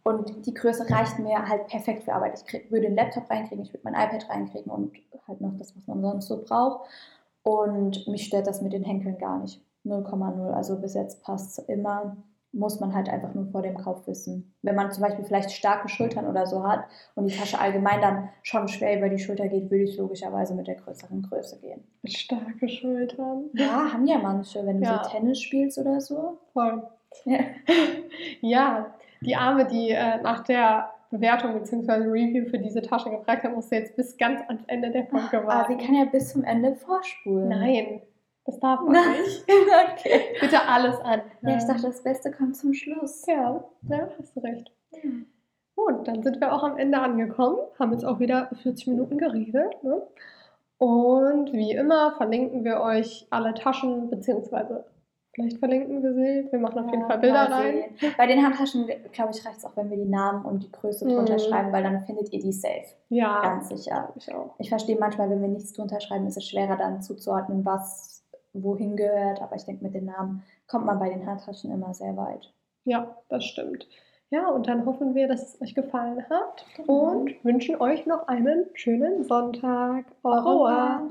Speaker 1: Und die Größe reicht mir halt perfekt für Arbeit. Ich krieg, würde einen Laptop reinkriegen, ich würde mein iPad reinkriegen und halt noch das, was man sonst so braucht. Und mich stört das mit den Henkeln gar nicht. 0,0. Also bis jetzt passt es immer. muss man halt einfach nur vor dem Kauf wissen. Wenn man zum Beispiel vielleicht starke Schultern oder so hat und die Tasche allgemein dann schon schwer über die Schulter geht, würde ich logischerweise mit der größeren Größe gehen.
Speaker 2: Starke Schultern.
Speaker 1: Ja, haben ja manche, wenn du
Speaker 2: Ja.
Speaker 1: so Tennis spielst oder so.
Speaker 2: Voll.
Speaker 1: Ja.
Speaker 2: Ja, die Arme, die äh, nach der Bewertung bzw. Review für diese Tasche gefragt hat, musste jetzt bis ganz ans Ende der Folge
Speaker 1: Ah, sie
Speaker 2: warten.
Speaker 1: kann ja bis zum Ende vorspulen.
Speaker 2: Nein, das darf man
Speaker 1: Nein.
Speaker 2: nicht.
Speaker 1: okay.
Speaker 2: Bitte alles an.
Speaker 1: Ja, ich dachte, das Beste kommt zum Schluss.
Speaker 2: Ja, ja, hast du recht. Gut, dann sind wir auch am Ende angekommen, haben jetzt auch wieder 40 Minuten geredet. Ne? Und wie immer verlinken wir euch alle Taschen, beziehungsweise vielleicht verlinken wir sie. Wir machen auf jeden
Speaker 1: Ja,
Speaker 2: Fall Bilder rein.
Speaker 1: Bei den Handtaschen, glaube ich, reicht es auch, wenn wir die Namen und die Größe drunter
Speaker 2: Mhm.
Speaker 1: schreiben, weil dann findet ihr die safe.
Speaker 2: Ja,
Speaker 1: Ganz sicher.
Speaker 2: ich auch.
Speaker 1: Ich verstehe manchmal, wenn wir nichts drunter schreiben, ist es schwerer dann zuzuordnen, was wohin gehört. Aber ich denke, mit den Namen kommt man bei den Handtaschen immer sehr weit.
Speaker 2: Ja, das stimmt. Ja, und dann hoffen wir, dass es euch gefallen hat
Speaker 1: Genau.
Speaker 2: und wünschen euch noch einen schönen Sonntag. Au
Speaker 1: revoir.